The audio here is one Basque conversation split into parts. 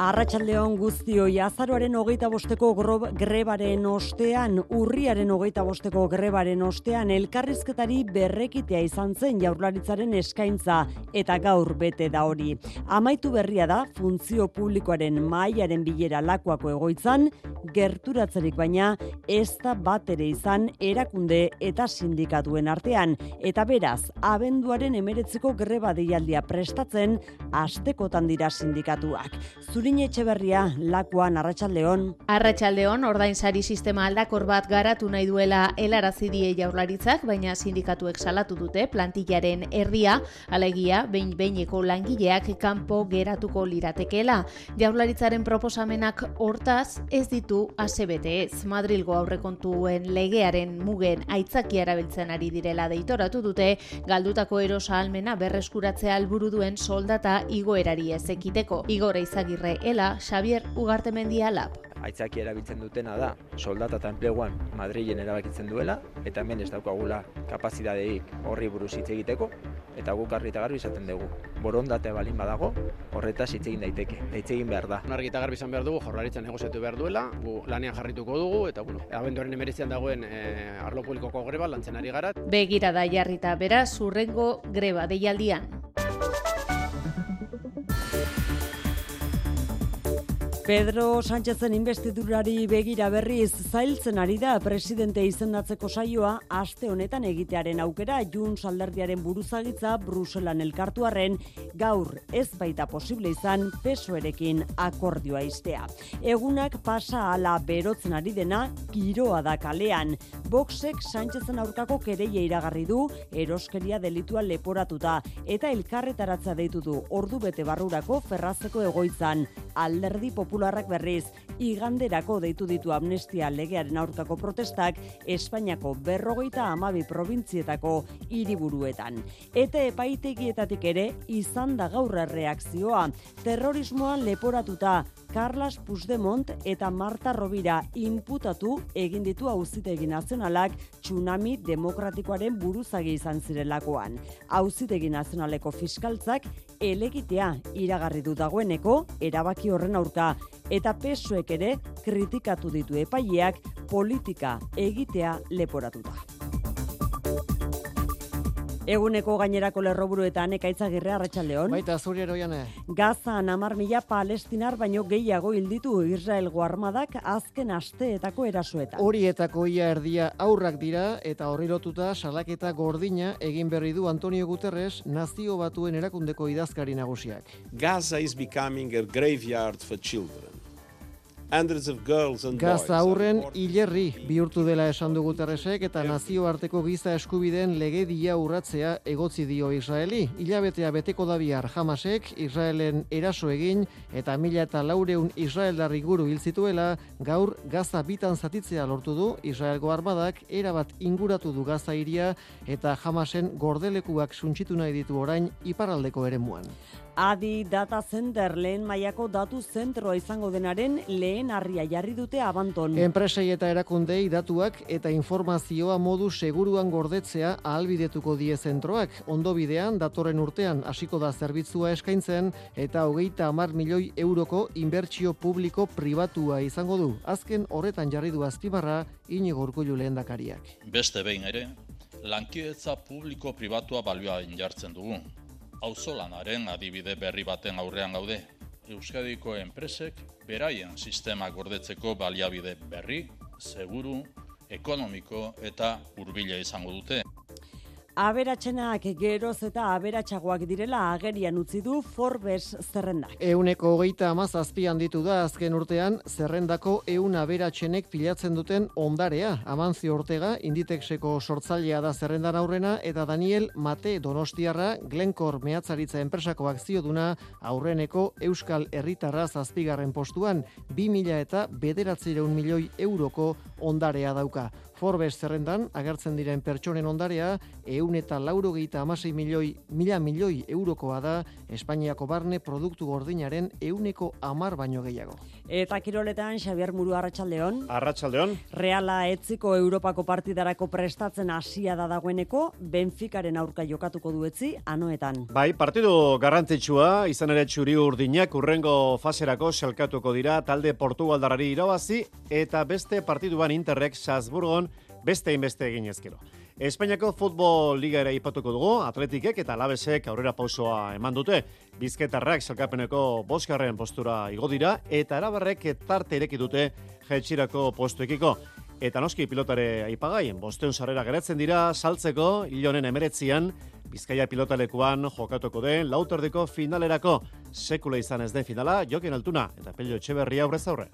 Arratxaldeon guztioi azaroaren hogeita bosteko grebaren ostean, urriaren hogeita bosteko grebaren ostean, elkarrizketari berrekitea izan zen jaurlaritzaren eskaintza eta gaur bete da hori. Amaitu berria da, funtzio publikoaren mailaren bilera lakuako egoitzan, gerturatzerik baina ez da bat ere izan erakunde eta sindikatuen artean. Eta beraz, abenduaren emeretzeko greba deialdia prestatzen, astekotan dira sindikatuak. Zuri Irin Etxeberria, Lakuan Arratsaldeon. Arratsaldeon ordainsari sistema aldakor bat garatu nahi duela helarazi die Jaurlaritzak, baina sindikatuek salatu dute plantillaren erdia, alegia behin behineko langileak kanpo geratuko liratekeela. Jaurlaritzaren proposamenak hortaz ez ditu ASBT ez. Madrilgo aurrekontuen legearen mugen aitzaki erabiltzen ari direla deitoratu dute, galdutako erosa almena berreskuratzea alburu duen soldata igoerari ezekiteko. Igore izagirre ela Xavier Ugartemendia lab. Aitzaki erabiltzen dutena da, soldata eta enpleguan Madrilen erabakitzen duela, eta hemen ez daukagula kapazidadeik horri buruz hitz egiteko, eta guk argi eta garbi izaten dugu. Borondate balin badago, horretaz hitz egin daiteke, hitz egin behar da. Argi eta garbi izan behar dugu, jorlaritzen negoziatu behar duela, gu lanean jarrituko dugu, eta bueno, abenduaren emerizian dagoen e, arlo publikoko greba lantzen ari garat. Begira da jarrita, beraz, urrengo greba deialdian. Pedro Sánchezen investidurari begira berriz zailtzen ari da presidente izendatzeko saioa aste honetan egitearen aukera Junts alderdiaren buruzagitza Bruselan elkartuarren gaur ez baita posible izan pesoerekin akordioa istea. Egunak pasa ala berotzen ari dena giroa da kalean. Boxek Sánchezen aurkako kereia iragarri du eroskeria delitua leporatuta eta elkarretaratza deitu du ordu bete barrurako ferrazeko egoitzan alderdi popularrak berriz iganderako deitu ditu amnestia legearen aurkako protestak Espainiako berrogeita amabi probintzietako hiriburuetan. Eta epaitegietatik ere izan da gaurra reakzioa. Terrorismoan leporatuta Carlos Puigdemont eta Marta Rovira inputatu egin ditu auzitegi nazionalak tsunami demokratikoaren buruzagi izan zirelakoan. Auzitegi nazionaleko fiskaltzak elegitea iragarri du dagoeneko erabaki horren aurka eta pesoek ere kritikatu ditu epaileak politika egitea leporatuta. Eguneko gainerako lerroburuetan ekaitza girre arratsaldeon. Baita zuri eroiane. Gaza namar mila palestinar baino gehiago hilditu Israelgo armadak azken asteetako erasuetan. Horietako ia erdia aurrak dira eta horri lotuta salaketa gordina egin berri du Antonio Guterres nazio batuen erakundeko idazkari nagusiak. Gaza is becoming a graveyard for children. Gaza aurren hilerri bihurtu dela esan dugu terresek eta nazioarteko giza eskubideen legedia urratzea egotzi dio Israeli. Ilabetea beteko da bihar jamasek Israelen eraso egin eta mila eta laureun Israeldarri guru hil zituela gaur Gaza bitan zatitzea lortu du Israelgo armadak erabat inguratu du Gaza iria eta jamasen gordelekuak suntxitu nahi ditu orain iparaldeko eremuan. Adi Data Center lehen mailako datu zentroa izango denaren lehen harria jarri dute abanton. Enpresei eta erakundei datuak eta informazioa modu seguruan gordetzea ahalbidetuko die zentroak. Ondo bidean, datorren urtean hasiko da zerbitzua eskaintzen eta hogeita hamar milioi euroko inbertsio publiko pribatua izango du. Azken horretan jarri du azpimarra inigo urkullu lehen dakariak. Beste behin ere, lankidetza publiko pribatua balioa jartzen dugu auzolanaren adibide berri baten aurrean gaude. Euskadiko enpresek beraien sistema gordetzeko baliabide berri, seguru, ekonomiko eta hurbila izango dute. Aberatxenak geroz eta aberatxagoak direla agerian utzi du Forbes zerrendak. Euneko hogeita amazazpian ditu da azken urtean zerrendako eun aberatxenek pilatzen duten ondarea. Amanzi Ortega, Inditexeko sortzailea da zerrendan aurrena eta Daniel Mate Donostiarra Glenkor mehatzaritza enpresako akzio duna aurreneko Euskal Herritarra zazpigarren postuan 2000 eta bederatzireun milioi euroko ondarea dauka. Forbes zerrendan agertzen diren pertsonen ondarea eun eta laurogeita amasei milioi, mila milioi eurokoa da Espainiako barne produktu gordinaren euneko amar baino gehiago. Eta kiroletan Xabier Muru Arratsaldeon. Arratsaldeon. Reala etziko Europako partidarako prestatzen hasia da dagoeneko Benficaren aurka jokatuko duetzi anoetan. Bai, partidu garrantzitsua izan ere txuri urdinak urrengo faserako selkatuko dira talde Portugaldarari irabazi eta beste partiduan Interrek Salzburgon beste inbeste egin ezkero. Espainiako futbol liga ere ipatuko dugu, atletikek eta labesek aurrera pausoa eman dute. Bizketarrak salkapeneko boskarren postura igo dira eta erabarrek tarte ireki dute jetxirako postuekiko. Eta noski pilotare aipagai, bosteun sarrera geratzen dira, saltzeko, hilonen emeretzian, Bizkaia pilotalekuan jokatuko den, lautordeko finalerako, sekula izan ez den finala, jokin altuna, eta pelio etxeberria aurrez aurre.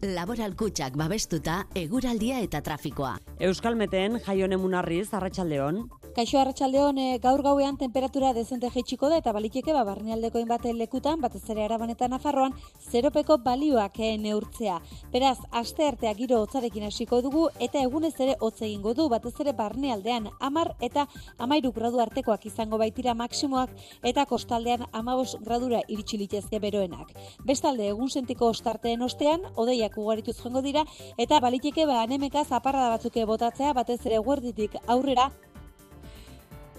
Laboral kutsak babestuta, eguraldia eta trafikoa. Euskalmeten jaione munarriz, arratsaldeon. Kaixo arratsaldeon e, gaur gauean temperatura dezente jaitsiko da eta baliteke ba barnealdeko inbaten lekutan batez ere Araban eta Nafarroan zeropeko balioak e, neurtzea. Beraz, aste artea giro hotzarekin hasiko dugu eta egunez ere hotz egingo du batez ere barnealdean 10 eta 13 gradu artekoak izango baitira maksimoak eta kostaldean 15 gradura iritsi litezke beroenak. Bestalde egun sentiko ostarteen ostean odeiak ugarituz joango dira eta baliteke ba anemeka zaparrada batzuke botatzea batez ere guerditik aurrera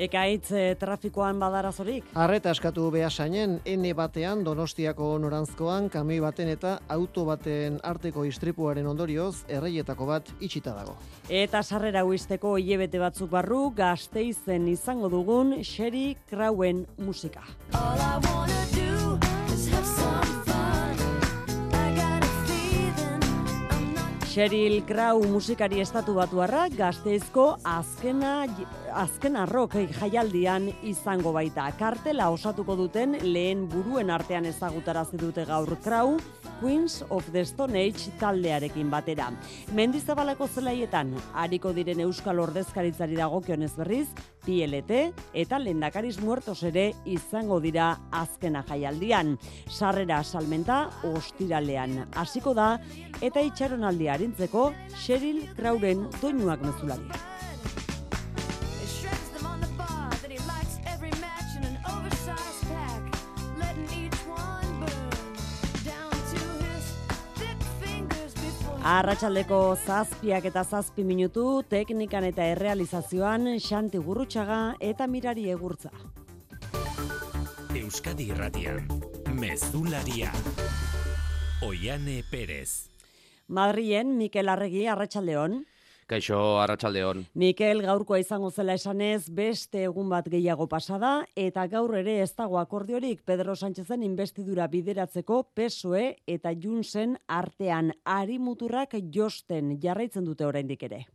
Ekaitz e, trafikoan badarazorik? Arreta askatu behasainen, N batean Donostiako norantzkoan, kamioi baten eta auto baten arteko istripuaren ondorioz, erreietako bat itxita dago. Eta sarrera huisteko hilebete batzuk barru, gazteizen izango dugun Sherry Krauen musika. All I wanna do Sheryl Crow musikari estatu batuarra gazteizko azkena, azkena rock jaialdian izango baita. Kartela osatuko duten lehen buruen artean ezagutarazi dute gaur Crow, Queens of the Stone Age taldearekin batera. Mendizabalako zelaietan, hariko diren Euskal Ordezkaritzari dagokionez berriz, PLT eta Lendakariz Muertos ere izango dira azkena jaialdian. Sarrera salmenta ostiralean hasiko da eta itxaronaldi arintzeko Sheryl Crowren doinuak mezulari. Arratxaldeko zazpiak eta zazpi minutu, teknikan eta errealizazioan Xanti Gurrutxaga eta Mirari Egurtza. Euskadi Irratian, Mezularia, Oiane Perez. Madrien, Mikel Arregi, Arratxaldeon. Kaixo, arratsaldeon. Mikel, gaurkoa izango zela esanez, beste egun bat gehiago pasada, eta gaur ere ez dago akordiorik Pedro Sánchezen investidura bideratzeko PSOE eta Junsen artean ari muturrak josten jarraitzen dute oraindik ere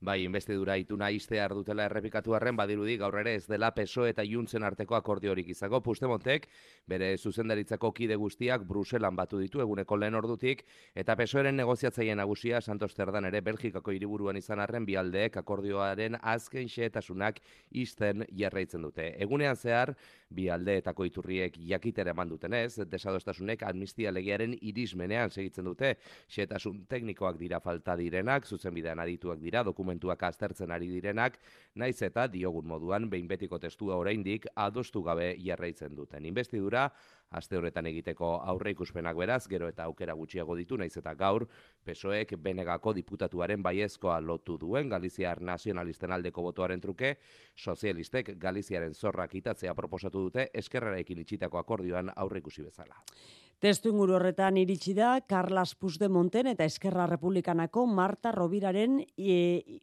bai, investidura ituna iste ardutela errepikatu arren badirudi gaur ere ez dela peso eta juntzen arteko akordiorik izako. Pustemontek, bere zuzendaritzako kide guztiak Bruselan batu ditu eguneko lehen ordutik, eta pesoeren negoziatzaien nagusia Santos Terdan ere Belgikako hiriburuan izan arren bialdeek akordioaren azken xeetasunak isten jarraitzen dute. Egunean zehar, bi aldeetako iturriek jakitera eman dutenez, desadostasunek amnistia legearen irismenean segitzen dute, xetasun teknikoak dira falta direnak, zuzenbidean adituak dira, dokumentuak aztertzen ari direnak, naiz eta diogun moduan behin betiko testua oraindik adostu gabe jarraitzen duten. Investidura, aste horretan egiteko aurre ikuspenak beraz, gero eta aukera gutxiago ditu, naiz eta gaur, pesoek benegako diputatuaren baiezkoa lotu duen, Galiziar nazionalisten aldeko botoaren truke, sozialistek Galiziaren zorrak itatzea proposatu dute, eskerrarekin itxitako akordioan aurre ikusi bezala. Testu inguru horretan iritsi da, Carlas Puigdemonten eta Eskerra Republikanako Marta Robiraren e,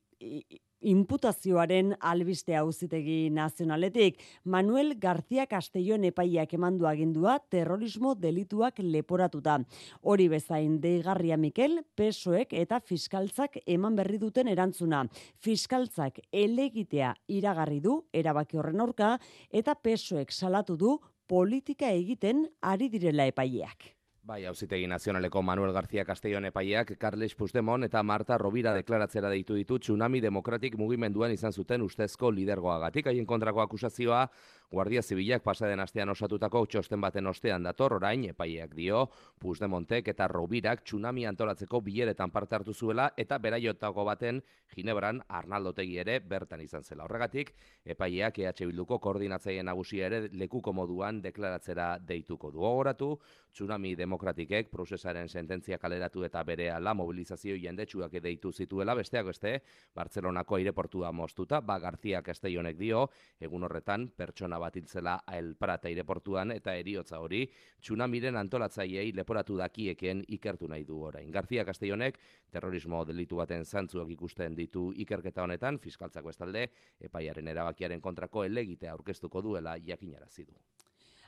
imputazioaren albiste auzitegi nazionaletik. Manuel García Castellón epaiak emandu agindua terrorismo delituak leporatuta. Hori bezain deigarria Mikel, pesoek eta fiskaltzak eman berri duten erantzuna. Fiskaltzak elegitea iragarri du erabaki horren aurka eta pesoek salatu du politika egiten ari direla epaileak. Bai, hauzitegi nazionaleko Manuel García Castellón epaiak, Carles Puigdemont eta Marta Rovira deklaratzera deitu ditu tsunami demokratik mugimenduan izan zuten ustezko lidergoagatik. Haien kontrako akusazioa, Guardia Zibilak pasaden astean osatutako txosten baten ostean dator orain epaileak dio Puigdemontek eta Robirak tsunami antolatzeko bileretan parte hartu zuela eta beraiotako baten Ginebran Arnaldotegi ere bertan izan zela. Horregatik epaileak EH Bilduko koordinatzaile nagusia ere lekuko moduan deklaratzera deituko du. Ogoratu tsunami demokratikek procesaren sententzia kaleratu eta bere ala mobilizazio jendetsuak deitu zituela besteak beste Bartzelonako aireportua moztuta, ba García Castellonek dio egun horretan pertsona bat hiltzela El Prat aireportuan eta eriotza hori tsunamiren antolatzaileei leporatu dakieken ikertu nahi du orain. García Castellonek terrorismo delitu baten zantzuak ikusten ditu ikerketa honetan fiskaltzako estalde epaiaren erabakiaren kontrako elegitea aurkeztuko duela jakinarazi du.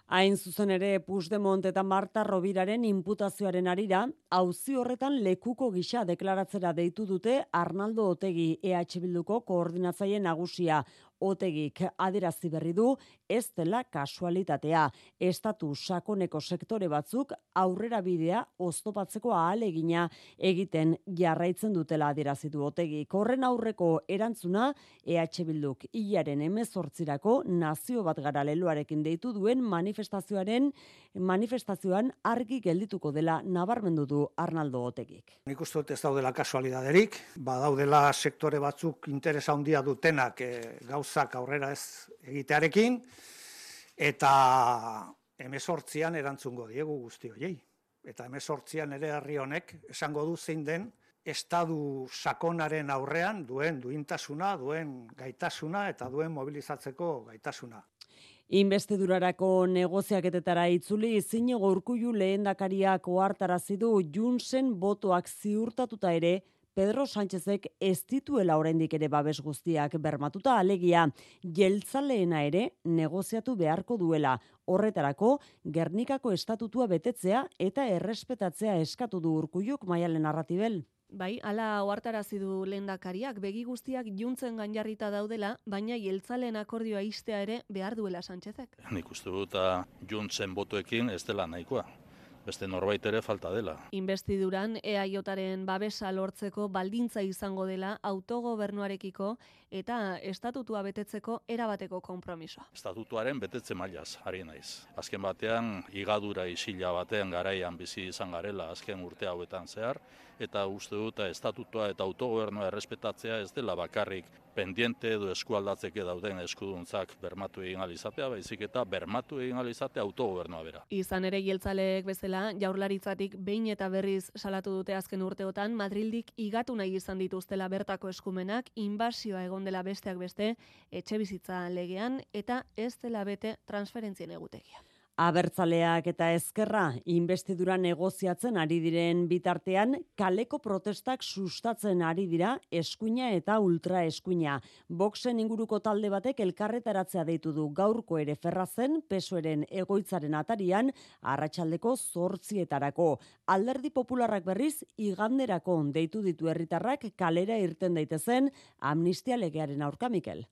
Hain zuzen ere Puigdemont eta Marta Robiraren inputazioaren arira, auzi horretan lekuko gisa deklaratzera deitu dute Arnaldo Otegi EH Bilduko koordinatzaile nagusia. Otegik adirazi berri du ez dela kasualitatea. Estatu sakoneko sektore batzuk aurrera bidea oztopatzeko ahalegina egiten jarraitzen dutela adirazi du Otegik. Horren aurreko erantzuna EH Bilduk hilaren emezortzirako nazio bat gara leloarekin deitu duen manifestazioaren manifestazioan argi geldituko dela nabarmendu du Arnaldo Otegik. Nik uste dut ez daudela kasualidaderik, badaudela sektore batzuk interesa handia dutenak e, gauzak aurrera ez egitearekin, eta emezortzian erantzungo diegu guzti hoiei. Eta emezortzian ere herri honek esango du zein den estadu sakonaren aurrean duen duintasuna, duen gaitasuna eta duen mobilizatzeko gaitasuna. Inbestidurarako negoziaketetara itzuli zinego urkullu lehendakariak ohartarazi du Junsen botoak ziurtatuta ere Pedro Sánchezek ez dituela oraindik ere babes guztiak bermatuta alegia jeltzaleena ere negoziatu beharko duela. Horretarako Gernikako estatutua betetzea eta errespetatzea eskatu du Urkulluk Maialen Arratibel. Bai, ala ohartarazi du lehendakariak begi guztiak juntzen gainjarrita daudela, baina jeltzaleen akordioa istea ere behar duela Sánchezek. Nik uste dut ah, juntzen botuekin ez dela nahikoa beste norbait ere falta dela. Investiduran EAJaren babesa lortzeko baldintza izango dela autogobernuarekiko eta estatutua betetzeko erabateko konpromisoa. Estatutuaren betetze mailaz, ari naiz. Azken batean, igadura isila batean garaian bizi izan garela azken urte hauetan zehar, eta uste dut estatutua eta autogobernua errespetatzea ez dela bakarrik pendiente edo eskualdatzeke dauden eskuduntzak bermatu egin alizatea, baizik eta bermatu egin alizatea autogobernua bera. Izan ere jeltzaleek bezala, jaurlaritzatik behin eta berriz salatu dute azken urteotan, Madrildik igatu nahi izan dituztela bertako eskumenak, inbasioa egon dela besteak beste, etxe bizitza legean, eta ez dela bete transferentzien egutegia. Abertzaleak eta ezkerra investidura negoziatzen ari diren bitartean kaleko protestak sustatzen ari dira eskuina eta ultra eskuina. Boxen inguruko talde batek elkarretaratzea deitu du gaurko ere ferrazen pesoeren egoitzaren atarian arratsaldeko zortzietarako. Alderdi popularrak berriz iganderako deitu ditu herritarrak kalera irten daitezen amnistia legearen aurka Mikel.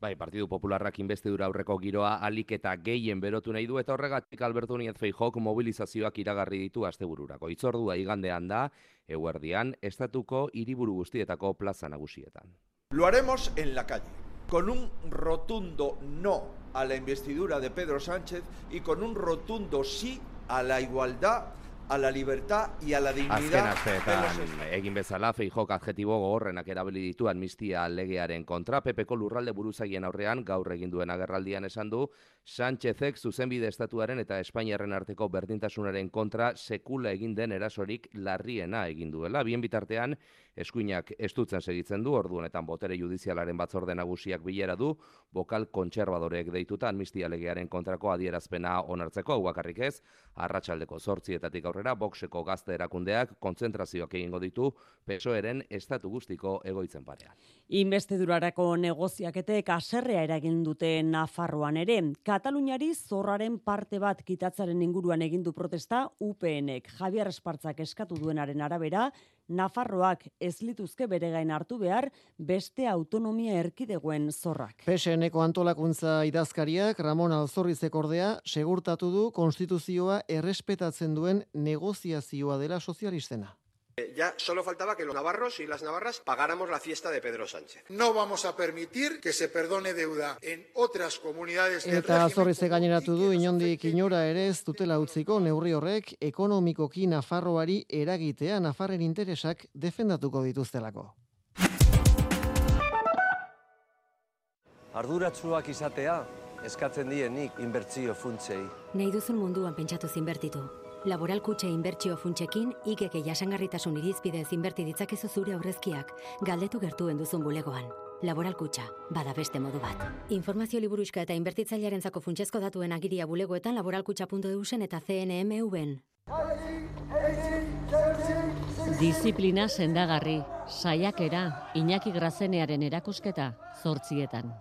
Bai, Partidu Popularrak investidura aurreko giroa alik eta gehien berotu nahi du eta horregatik Alberto Núñez Feijóok mobilizazioak iragarri ditu astebururako. Itzordua igandean da, eguerdian, estatuko hiriburu guztietako plaza nagusietan. Lo haremos en la calle, con un rotundo no a la investidura de Pedro Sánchez y con un rotundo sí a la igualdad a la libertad y a la dignidad. Azken egin bezala feijok adjetibo gogorrenak erabili ditu amnistia legearen kontra Pepeko lurralde buruzagien aurrean gaur egin duen agerraldian esan du Sánchezek zuzenbide estatuaren eta Espainiarren arteko berdintasunaren kontra sekula egin den erasorik larriena egin duela. Bien bitartean eskuinak estutzen segitzen du, ordu honetan botere judizialaren batzorde nagusiak bilera du, bokal kontserbadorek deituta amnistia legearen kontrako adierazpena onartzeko, hau bakarrik ez, arratsaldeko zortzietatik aurrera, bokseko gazte erakundeak kontzentrazioak egingo ditu, pesoeren estatu guztiko egoitzen parean. Investidurarako negoziaketek aserrea eragin dute Nafarroan ere. Kataluniari zorraren parte bat kitatzaren inguruan egin du protesta UPNek. Javier Espartzak eskatu duenaren arabera, Nafarroak ez lituzke bere gain hartu behar beste autonomia erkidegoen zorrak. PSNeko antolakuntza idazkariak Ramon Alzorrizek ordea segurtatu du konstituzioa errespetatzen duen negoziazioa dela sozialistena. Ya solo faltaba que los navarros y las navarras pagáramos la fiesta de Pedro Sánchez. No vamos a permitir que se perdone deuda en otras comunidades del Eta azorrize gaineratu du inondik inora ere ez dutela utziko neurri horrek ekonomikoki Nafarroari eragitea Nafarren interesak defendatuko dituztelako. Arduratsuak izatea eskatzen dienik inbertsio funtsei. Nahi duzun munduan pentsatu zinbertitu. Laboral kutxe inbertsio funtsekin, ikeke jasangarritasun irizpidez inberti ditzakezu zure aurrezkiak, galdetu gertuen duzun bulegoan. Laboral kutxa, bada beste modu bat. Informazio liburuxka eta inbertitzailearen zako funtsezko datuen agiria bulegoetan laboralkutxa.eusen eta CNMV-en. Disiplina sendagarri, saiakera, Iñaki Grazenearen erakusketa, zortzietan.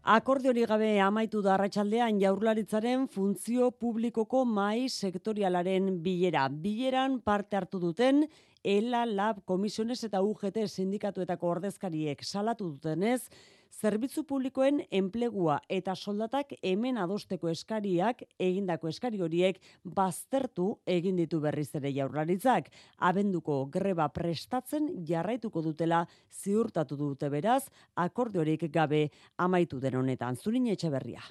Akordiori gabe amaitu da arratsaldean jaurlaritzaren funtzio publikoko mai sektorialaren bilera. Bileran parte hartu duten ELA, LAB, Komisiones eta UGT sindikatuetako ordezkariek salatu dutenez, zerbitzu publikoen enplegua eta soldatak hemen adosteko eskariak egindako eskari horiek baztertu egin ditu berriz ere jaurlaritzak. Abenduko greba prestatzen jarraituko dutela ziurtatu dute beraz, akordiorik gabe amaitu den honetan. Zurin etxe berria.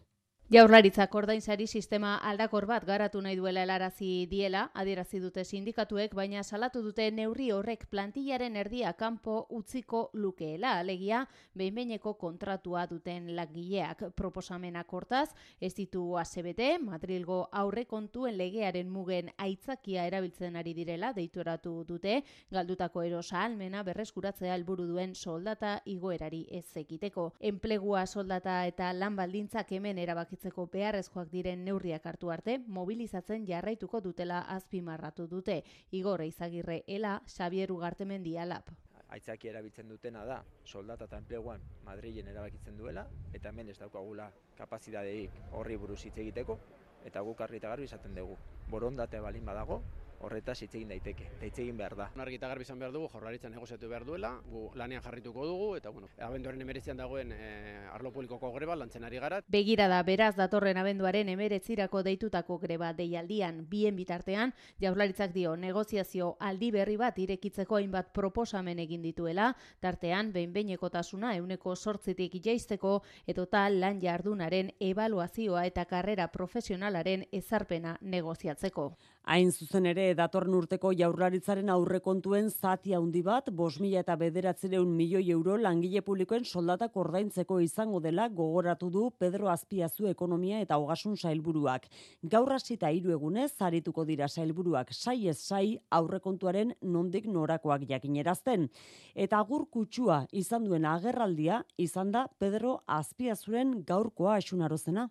Jaurlaritzak ordainsari sistema aldakor bat garatu nahi duela helarazi diela, adierazi dute sindikatuek, baina salatu dute neurri horrek plantillaren erdia kanpo utziko lukeela, alegia behinbeineko kontratua duten lagileak proposamenak hortaz, ez ditu ACBT, Madrilgo aurre kontuen legearen mugen aitzakia erabiltzen ari direla, deituratu dute, galdutako erosa almena berreskuratzea helburu duen soldata igoerari ez ekiteko. Enplegua soldata eta lan baldintzak hemen erabakitzen erabakitzeko beharrezkoak diren neurriak hartu arte, mobilizatzen jarraituko dutela azpimarratu dute. Igor Izagirre Ela, Xavier Ugartemendi Alap. Aitzaki erabiltzen dutena da, soldata eta enpleguan Madrilen erabakitzen duela, eta hemen ez daukagula kapazidadeik horri buruz hitz egiteko, eta guk argi eta garbi izaten dugu. Borondate balin badago, horretaz hitz egin daiteke, eta hitz egin behar da. Argi eta garbi izan behar dugu, jaurlaritzan negoziatu behar duela, gu lanean jarrituko dugu, eta bueno, abenduaren emeretzian dagoen e, arlo publikoko greba lantzen ari gara. Begira da, beraz, datorren abenduaren emeretzirako deitutako greba deialdian, bien bitartean, jaurlaritzak dio negoziazio aldi berri bat irekitzeko hainbat proposamen egin dituela, tartean, behin-behineko tasuna euneko sortzitik jaisteko, etota lan jardunaren evaluazioa eta karrera profesionalaren ezarpena negoziatzeko. Hain zuzen ere, datorren urteko jaurlaritzaren aurrekontuen zati handi bat, bos mila eta bederatzireun milioi euro langile publikoen soldatak ordaintzeko izango dela gogoratu du Pedro Azpiazu ekonomia eta hogasun sailburuak. Gaur hasita hiru egunez, zarituko dira sailburuak sai ez sai aurrekontuaren nondik norakoak jakinerazten. Eta agur kutsua izan duen agerraldia, izan da Pedro Azpiazuren gaurkoa asunarozena.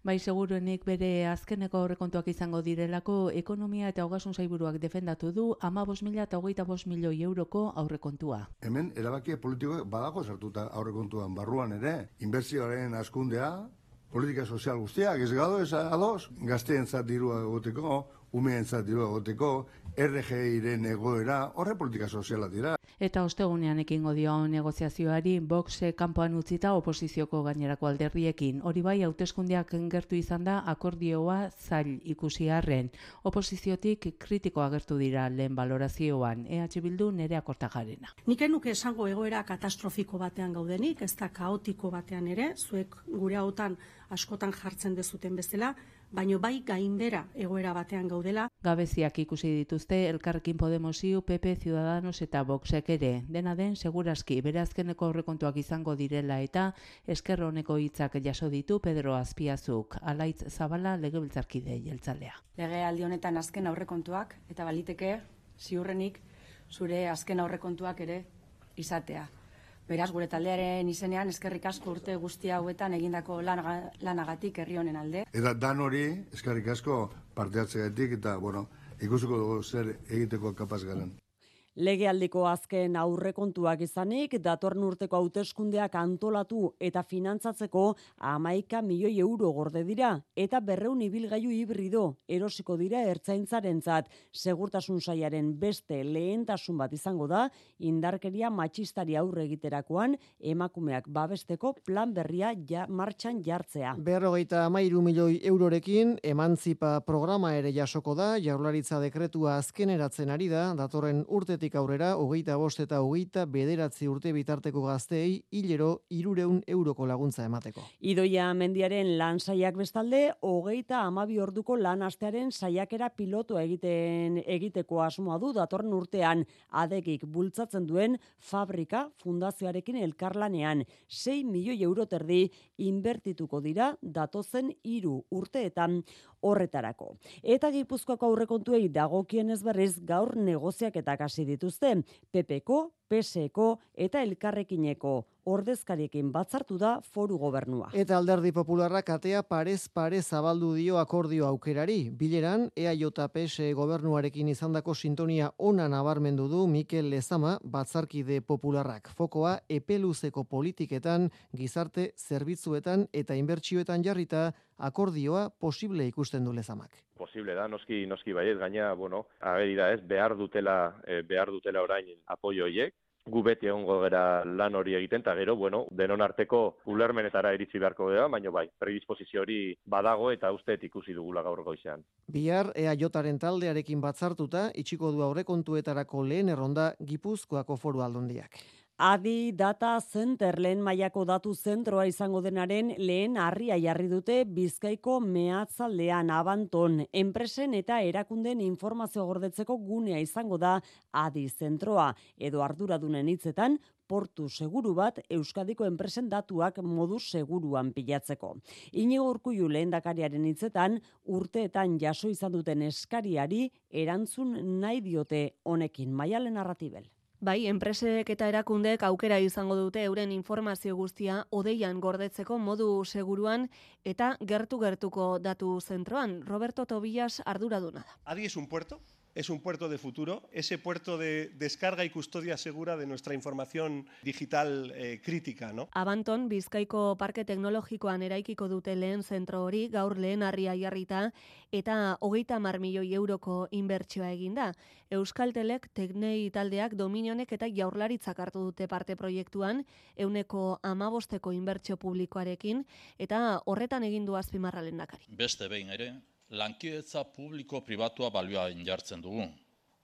Bai, seguruenik bere azkeneko aurrekontuak izango direlako ekonomia eta hogasun zaiburuak defendatu du ama mila eta hogeita bos milioi euroko aurrekontua. Hemen, erabakia politiko badago sartuta aurrekontuan barruan ere, inbertsioaren askundea, politika sozial guztiak, ez gado, ez ados, gazteen zat dirua egoteko, umeen zat dirua egoteko, RGI-ren egoera, horre politika soziala dira. Eta ostegunean ekingo dio negoziazioari Vox kanpoan utzita oposizioko gainerako alderriekin. Hori bai, hauteskundeak gertu izan da akordioa zail ikusi harren. Oposiziotik kritiko agertu dira lehen balorazioan. EH Bildu nere akortagarena. Nik enuke esango egoera katastrofiko batean gaudenik, ez da kaotiko batean ere, zuek gure hautan askotan jartzen dezuten bezala, baino bai gainbera egoera batean gaudela. Gabeziak ikusi dituzte Elkarrekin Podemosiu, PP, Ciudadanos eta Voxek ere. Dena den, segurazki, bere azkeneko aurrekontuak izango direla eta esker honeko hitzak jaso ditu Pedro Azpiazuk, alaitz zabala legebiltzarkide jeltzalea. Lege aldi honetan azken aurrekontuak eta baliteke ziurrenik zure azken aurrekontuak ere izatea. Beraz, gure taldearen izenean eskerrik asko urte guzti hauetan egindako lanagatik herri honen alde. Eta dan hori eskerrik asko parte hartzegatik eta bueno, ikusiko dugu zer egiteko kapaz garen. Legealdiko azken aurrekontuak izanik, datorn urteko hauteskundeak antolatu eta finantzatzeko amaika milioi euro gorde dira, eta berreun ibilgailu hibrido erosiko dira ertzaintzaren zat, segurtasun saiaren beste lehentasun bat izango da, indarkeria matxistari aurre egiterakoan, emakumeak babesteko plan berria ja, martxan jartzea. Berrogeita amairu milioi eurorekin, emantzipa programa ere jasoko da, jaurlaritza dekretua azkeneratzen ari da, datorren urtetik aurrera, hogeita bost eta hogeita bederatzi urte bitarteko gazteei, hilero irureun euroko laguntza emateko. Idoia mendiaren lan saiak bestalde, hogeita amabi orduko lan astearen saiakera pilotu egiten egiteko asmoa du datorren urtean adekik bultzatzen duen fabrika fundazioarekin elkarlanean 6 milioi euro terdi inbertituko dira datozen hiru urteetan horretarako. Eta Gipuzkoako aurrekontuei dagokien berriz gaur negoziaketak hasi dituzte. PPko, PSeko eta Elkarrekineko ordezkariekin batzartu da foru gobernua. Eta alderdi popularrak atea parez pare zabaldu dio akordio aukerari. Bileran, EAJ gobernuarekin izandako sintonia ona nabarmendu du Mikel Lezama batzarkide popularrak. Fokoa epeluzeko politiketan, gizarte zerbitzuetan eta inbertsioetan jarrita akordioa posible ikusten du Lezamak posible da, noski, noski baiet, gaina, bueno, ageri da ez, behar dutela, e, behar dutela orain apoio hiek, gu beti egongo gara lan hori egiten, eta gero, bueno, denon arteko ulermenetara iritsi beharko gara, baina bai, predisposizio hori badago eta uste ikusi dugula gaur goizean. Bihar, ea jotaren taldearekin batzartuta, itxiko du aurrekontuetarako lehen erronda Gipuzkoako foru aldundiak. Adi Data Center lehen mailako datu zentroa izango denaren lehen harria jarri dute Bizkaiko mehatzaldean abanton. Enpresen eta erakunden informazio gordetzeko gunea izango da Adi Zentroa. Edo arduradunen hitzetan, portu seguru bat Euskadiko enpresen datuak modu seguruan pilatzeko. Inigo urkuiu lehen dakariaren hitzetan, urteetan jaso izan duten eskariari erantzun nahi diote honekin maialen narratibel. Bai, enpresek eta erakundek aukera izango dute euren informazio guztia odeian gordetzeko modu seguruan eta gertu-gertuko datu zentroan. Roberto Tobias arduraduna da. Adi es un puerto? Es un puerto de futuro, ese puerto de descarga y custodia segura de nuestra información digital eh, crítica. ¿no? Abanton, Bizkaiko Parke Teknologikoan eraikiko dute lehen zentro hori, gaur lehen harria jarrita, eta hogeita mar milioi euroko inbertsioa eginda. Euskaltelek, teknei taldeak, dominionek eta jaurlaritzak hartu dute parte proiektuan, euneko amabosteko inbertsio publikoarekin, eta horretan egindu azpimarra dakari. Beste behin ere, lankidetza publiko pribatua balioa jartzen dugu.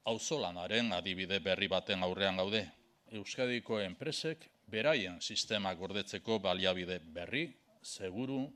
Auzolanaren adibide berri baten aurrean gaude. Euskadiko enpresek beraien sistema gordetzeko baliabide berri, seguru,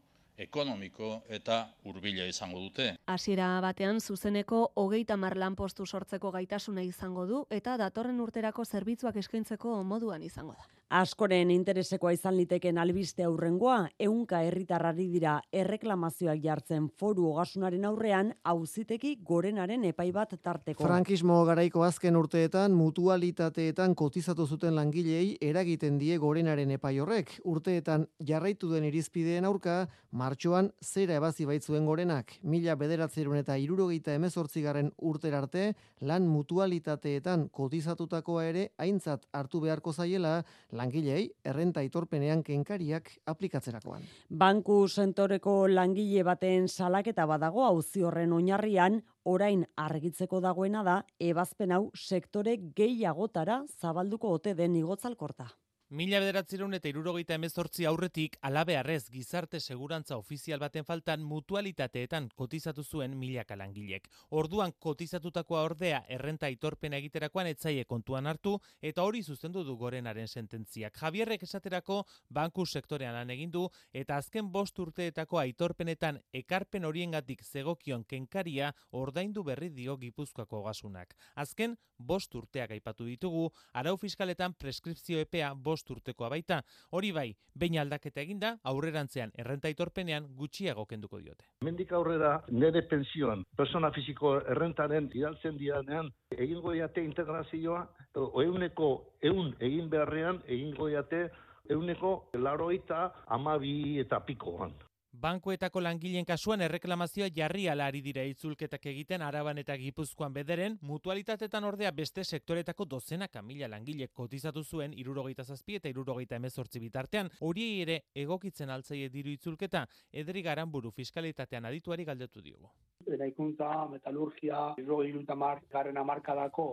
ekonomiko eta hurbila izango dute. Hasiera batean zuzeneko hogeita mar lanpostu sortzeko gaitasuna izango du eta datorren urterako zerbitzuak eskaintzeko moduan izango da. Askoren interesekoa izan liteken albiste aurrengoa, eunka herritarrari dira erreklamazioak jartzen foru ogasunaren aurrean, auziteki gorenaren epai bat tarteko. Frankismo garaiko azken urteetan, mutualitateetan kotizatu zuten langilei eragiten die gorenaren epai horrek. Urteetan jarraitu den irizpideen aurka, martxoan zera ebazi baitzuen gorenak. Mila bederatzerun eta irurogeita emezortzigarren urterarte, lan mutualitateetan kotizatutakoa ere, aintzat hartu beharko zaiela, langilei errenta itorpenean kenkariak aplikatzerakoan. Banku sentoreko langile baten salaketa badago auzi horren oinarrian orain argitzeko dagoena da ebazpen hau sektore gehiagotara zabalduko ote den igotzalkorta. Mila bederatzeron eta irurogeita emezortzi aurretik alabearrez gizarte segurantza ofizial baten faltan mutualitateetan kotizatu zuen milaka langilek. Orduan kotizatutakoa ordea errenta itorpena egiterakoan etzaie kontuan hartu eta hori zuzendu du gorenaren sententziak. Javierrek esaterako banku sektorean lan egin du eta azken bost urteetako aitorpenetan ekarpen horiengatik zegokion kenkaria ordaindu berri dio gipuzkoako gasunak. Azken bost urteak aipatu ditugu, arau fiskaletan preskripzio epea bost bost urtekoa baita. Hori bai, behin aldaketa eginda, aurrerantzean errenta itorpenean gutxiago kenduko diote. Mendik aurrera nire pensioan, persona fisiko errentaren idaltzen dianean, egingo diate integrazioa, euneko eun egin beharrean, egingo diate euneko laroita amabi eta pikoan. Bankuetako langileen kasuan erreklamazioa jarri alari dira itzulketak egiten araban eta gipuzkoan bederen, mutualitatetan ordea beste sektoretako dozena kamila langilek kotizatu zuen irurogeita zazpi eta irurogeita emezortzi bitartean, hori ere egokitzen altzaie diru itzulketa, edri garan buru fiskalitatean adituari galdetu diogu. Eraikuntza, metalurgia, irrogei mar, garren amarkadako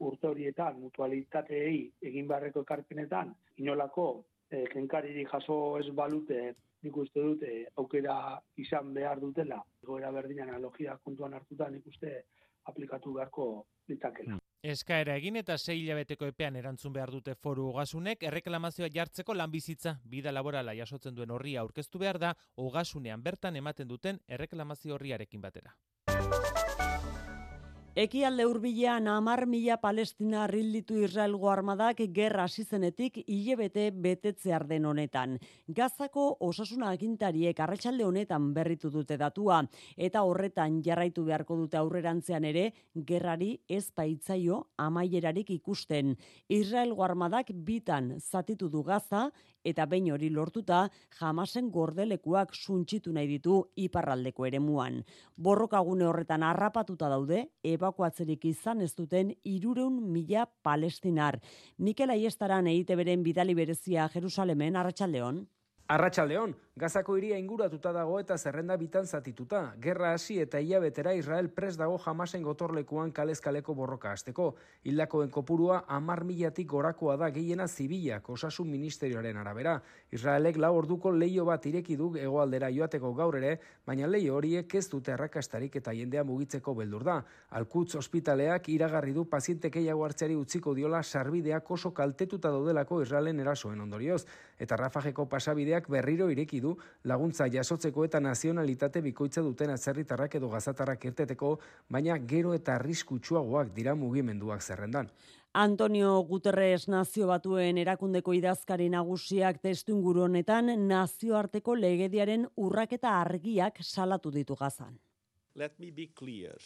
urte horietan mutualitateei egin beharreko ekarpenetan, inolako kenkariri jaso ez balute nik uste dut e, aukera izan behar dutela, goera berdina analogia kontuan hartuta nik uste aplikatu beharko ditakela. Eskaera egin eta sei hilabeteko epean erantzun behar dute foru ogasunek, erreklamazioa jartzeko lanbizitza bida laborala jasotzen duen horria aurkeztu behar da, ogasunean bertan ematen duten erreklamazio horriarekin batera. Ekialde hurbilean hamar mila palestina rilditu Israelgo armadak gerra hasizenetik hilebete betetze arden honetan. Gazako osasuna agintariek arratsalde honetan berritu dute datua eta horretan jarraitu beharko dute aurrerantzean ere gerrari ez baitzaio amaierarik ikusten. Israelgo armadak bitan zatitu du Gaza eta behin hori lortuta jamasen gordelekuak suntxitu nahi ditu iparraldeko eremuan. Borrokagune horretan harrapatuta daude, ebakuatzerik izan ez duten irureun mila palestinar. Mikel Aiestaran egite beren bidali berezia Jerusalemen, Arratxaldeon. Arratxaldeon, Gazako iria inguratuta dago eta zerrenda bitan zatituta. Gerra hasi eta betera Israel pres dago jamasen gotorlekuan kalezkaleko borroka hasteko. Hildakoen kopurua amar milatik gorakoa da gehiena zibilak osasun ministerioaren arabera. Israelek lau orduko leio bat ireki du egoaldera joateko gaur ere, baina leio horiek ez dute errakastarik eta jendea mugitzeko beldur da. Alkutz ospitaleak iragarri du paziente gehiago hartzeari utziko diola sarbideak oso kaltetuta daudelako Israelen erasoen ondorioz. Eta Rafajeko pasabideak berriro ireki du laguntza jasotzeko eta nazionalitate bikoitza duten atzerritarrak edo gazatarrak irteteko, baina gero eta arriskutsuagoak dira mugimenduak zerrendan. Antonio Guterres nazio batuen erakundeko idazkari nagusiak testu inguru honetan nazioarteko legediaren urraketa argiak salatu ditu gazan. Let me be clear.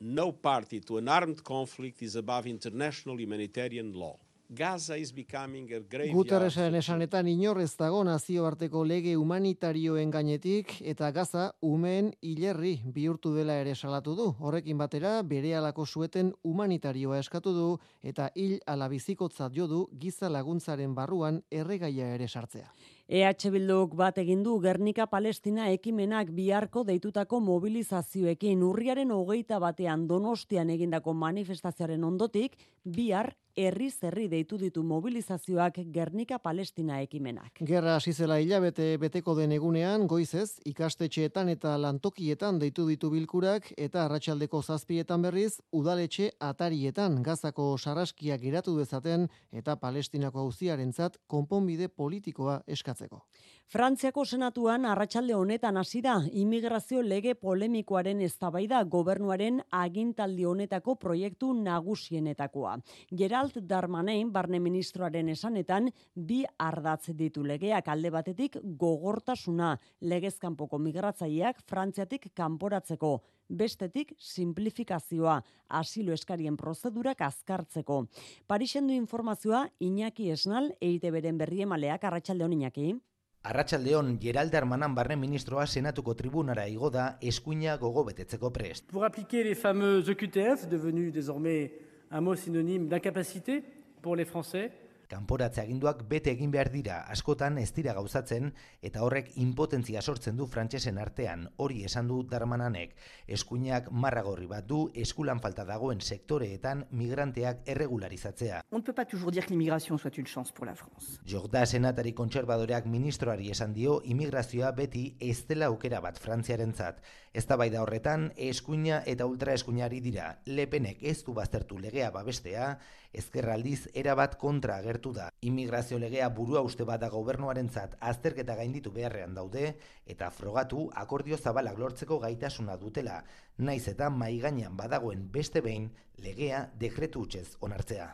No party to an armed conflict is above international humanitarian law. Gaza is becoming a graveyard. Guterresen esanetan inorrez dago nazioarteko lege humanitarioen gainetik eta Gaza umen hilerri bihurtu dela ere salatu du. Horrekin batera bere alako sueten humanitarioa eskatu du eta hil ala bizikotzat jo du giza laguntzaren barruan erregaia ere sartzea. EH Bilduk bat egin du Gernika Palestina ekimenak biharko deitutako mobilizazioekin urriaren hogeita batean donostian egindako manifestazioaren ondotik, bihar herri zerri deitu ditu mobilizazioak Gernika Palestina ekimenak. Gerra hasi zela hilabete beteko den egunean, goizez, ikastetxeetan eta lantokietan deitu ditu bilkurak eta arratsaldeko zazpietan berriz, udaletxe atarietan gazako sarraskiak giratu dezaten eta Palestinako hauziarentzat konponbide politikoa eskatzen aldatzeko. Frantziako senatuan arratsalde honetan hasi da immigrazio lege polemikoaren eztabaida gobernuaren agintaldi honetako proiektu nagusienetakoa. Gerald Darmanin barne ministroaren esanetan bi ardatz ditu legeak alde batetik gogortasuna legezkanpoko migratzaileak Frantziatik kanporatzeko bestetik simplifikazioa, asilo eskarien prozedurak azkartzeko. Parixen du informazioa Iñaki Esnal, eite beren berriemaleak, arratsalde Iñaki. Arratxaldeon, Gerald Armanan barne ministroa senatuko tribunara igo da eskuina gogo betetzeko prest. Pour appliquer les fameux EQTF, devenus désormais un mot synonyme d'incapacité pour les Français, Kanporatze aginduak bete egin behar dira askotan ez dira gauzatzen eta horrek impotentzia sortzen du frantsesen artean hori esan du Darmananek. Eskuinak marragorri bat du eskulan falta dagoen sektoreetan migranteak erregularizatzea. On ne peut pas toujours dire que l'immigration soit une chance pour la France. Jorda senatari kontserbadoreak ministroari esan dio immigrazioa beti ez dela aukera bat frantziarentzat. Eztabaida horretan eskuina eta ultraeskuinari dira. Lepenek ez du baztertu legea babestea, ezkerraldiz erabat kontra agertu da. Immigrazio legea burua uste bada gobernuarentzat azterketa gainditu beharrean daude eta frogatu akordio zabalak lortzeko gaitasuna dutela, naiz eta maiganean badagoen beste behin legea dekretu utxez onartzea.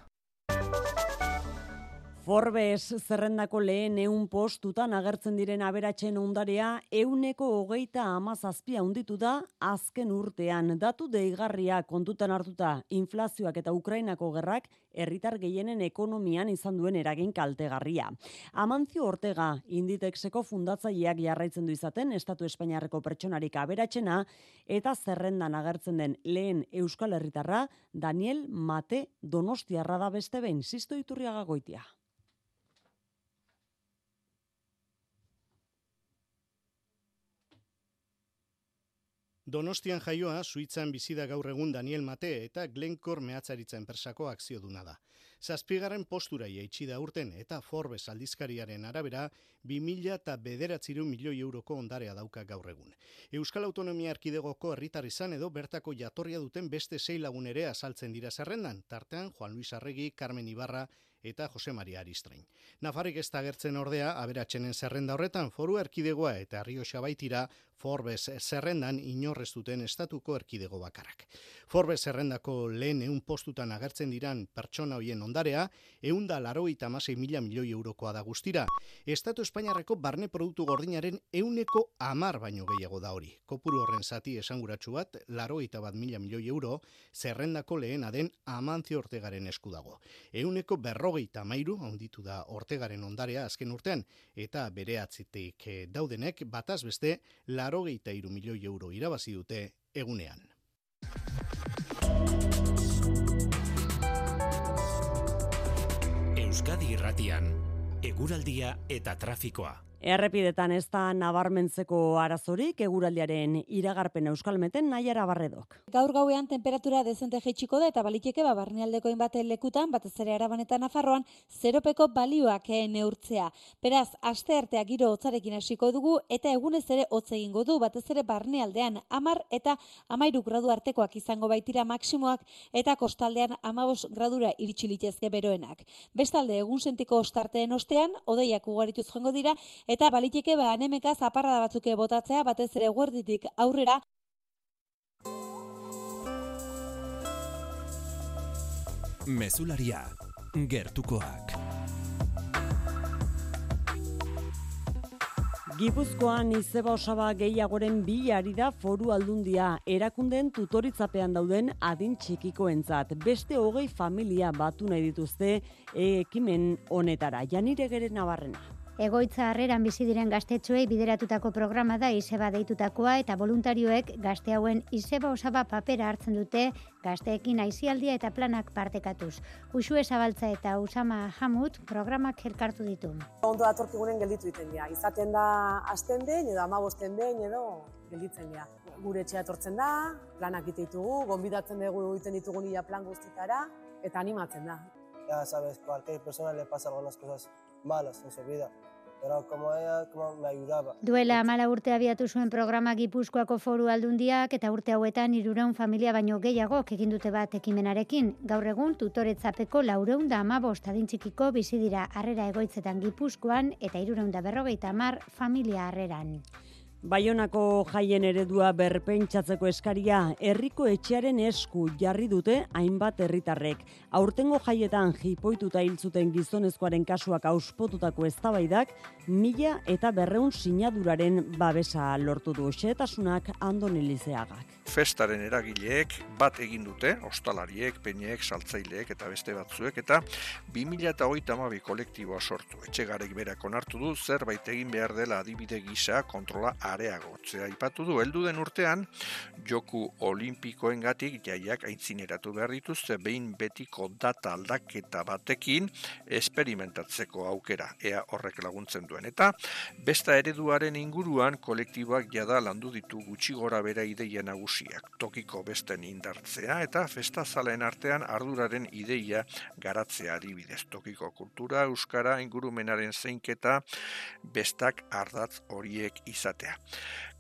Forbes zerrendako lehen eun postutan agertzen diren aberatsen ondarea euneko hogeita amazazpia unditu da azken urtean. Datu deigarria kontutan hartuta inflazioak eta Ukrainako gerrak herritar gehienen ekonomian izan duen eragin kaltegarria. Amantzio Ortega Inditexeko fundatzaileak jarraitzen du izaten Estatu Espainiarreko pertsonarik aberatsena eta zerrendan agertzen den lehen Euskal Herritarra Daniel Mate Donostiarra da beste behin, Sisto Iturriaga goitia. Donostian jaioa, Suitzan bizida gaur egun Daniel Mate eta Glencore mehatzaritza enpresako akzioduna da. Zazpigarren postura jaitsi da urten eta Forbes aldizkariaren arabera 2000 eta bederatziru milioi euroko ondarea dauka gaur egun. Euskal Autonomia Erkidegoko herritar izan edo bertako jatorria duten beste sei lagun ere azaltzen dira zerrendan, tartean Juan Luis Arregi, Carmen Ibarra eta Jose Maria Aristrain. Nafarrik ez da gertzen ordea, aberatsenen zerrenda horretan foru erkidegoa eta Rioxa baitira Forbes zerrendan inorrez duten estatuko erkidego bakarrak. Forbes zerrendako lehen eun postutan agertzen diran pertsona hoien ondarea, eun da laro eta mila milioi eurokoa da guztira. Estatu Espainiarreko barne produktu gordinaren euneko amar baino gehiago da hori. Kopuru horren zati esanguratsu bat, laro eta bat mila milioi euro, zerrendako lehena den amantzio ortegaren esku dago. Euneko berrogeita mairu, onditu da ortegaren ondarea azken urtean, eta bere atzitek eh, daudenek, bataz beste, larogeita iru milioi euro irabazi dute egunean. Euskadi Irratian, eguraldia eta trafikoa. Errepidetan ez da nabarmentzeko arazorik eguraldiaren iragarpen euskalmeten nahiara barredok. Gaur gauean temperatura dezente jeitsiko da eta baliteke ba barnealdeko inbate lekutan, batez ere arabanetan nafarroan, zeropeko balioak neurtzea. Beraz, aste artea giro hotzarekin hasiko dugu eta egunez ere hotz egingo du, batez ere barnealdean amar eta amairu gradu artekoak izango baitira maksimoak eta kostaldean amabos gradura iritsilitezke beroenak. Bestalde, egun sentiko ostarteen ostean, odeiak ugarituz joango dira, eta baliteke ba anemeka zaparra batzuke botatzea batez ere guerditik aurrera Mesularia gertukoak Gipuzkoan izeba osaba gehiagoren bilari da foru aldundia erakunden tutoritzapean dauden adin txikikoentzat. Beste hogei familia batu nahi dituzte ekimen honetara. Janire gere nabarrena. Egoitza harreran bizi diren gaztetxoei bideratutako programa da izeba deitutakoa eta voluntarioek gazte hauen izeba osaba papera hartzen dute gazteekin aizialdia eta planak partekatuz. Usue Zabaltza eta Usama Hamut programak elkartu ditu. Ondo atorkigunen gelditu iten dira. Izaten da asten den edo amabosten den edo gelditzen dira. Gure etxea etortzen da, planak ditugu, gonbidatzen dugu egiten ditugu nila plan guztitara eta animatzen da. Ya sabes, cualquier persona le pasa algunas cosas malas en su vida. Pero como ella como me ayudaba. Duela mala urte abiatu zuen programa Gipuzkoako foru aldundiak eta urte hauetan irureun familia baino gehiago egin dute bat ekimenarekin. Gaur egun tutoretzapeko laureun da amabost adintxikiko bizi dira harrera egoitzetan Gipuzkoan eta irureun da berrogeita amar familia harreran. Baionako jaien eredua berpentsatzeko eskaria herriko etxearen esku jarri dute hainbat herritarrek. Aurtengo jaietan jipoituta hil zuten gizonezkoaren kasuak auspotutako eztabaidak mila eta berreun sinaduraren babesa lortu du xetasunak Andon Elizeagak. Festaren eragileek bat egin dute, ostalariek, peineek, saltzaileek eta beste batzuek eta 2008 kolektiboa sortu. Etxegarek berak onartu du zerbait egin behar dela adibide gisa kontrola areagotzea ipatu du heldu den urtean joku olimpikoengatik jaiak aintzineratu behar dituzte behin betiko data aldaketa batekin esperimentatzeko aukera. Ea horrek laguntzen duen. Eta besta ereduaren inguruan kolektiboak jada landu ditu gutxi gora bera ideia nagusiak. Tokiko besten indartzea eta festa zalen artean arduraren ideia garatzea adibidez. Tokiko kultura euskara ingurumenaren zeinketa bestak ardatz horiek izatea.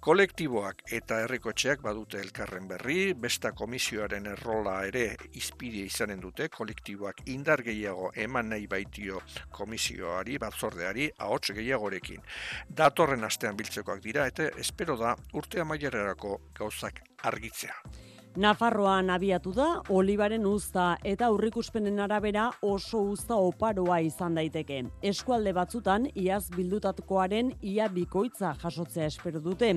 Kolektiboak eta herrikotxeak badute elkarren berri, besta komisioaren errola ere izpide izanen dute, kolektiboak indar gehiago eman nahi baitio komisioari, batzordeari, ahots gehiagorekin. Datorren astean biltzekoak dira, eta espero da urtea mailererako gauzak argitzea. Nafarroan abiatu da, olibaren uzta eta aurrikuspenen arabera oso uzta oparoa izan daiteke. Eskualde batzutan, iaz bildutatukoaren ia bikoitza jasotzea espero dute.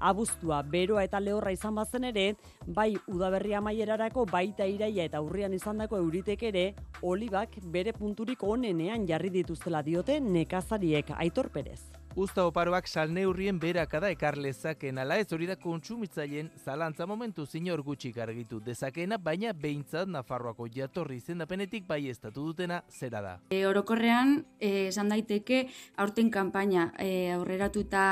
Abuztua, beroa eta lehorra izan bazen ere, bai udaberria maierarako baita iraia eta urrian izandako euritek ere, olibak bere punturik onenean jarri dituztela diote nekazariek aitor perez. Usta oparoak salneurrien berakada ekar lezaken ala ez hori da kontsumitzaileen zalantza momentu zinor gutxik argitu dezakena, baina behintzat Nafarroako jatorri izendapenetik bai estatu dutena zera da. E, orokorrean, e, esan daiteke aurten kanpaina e, aurreratuta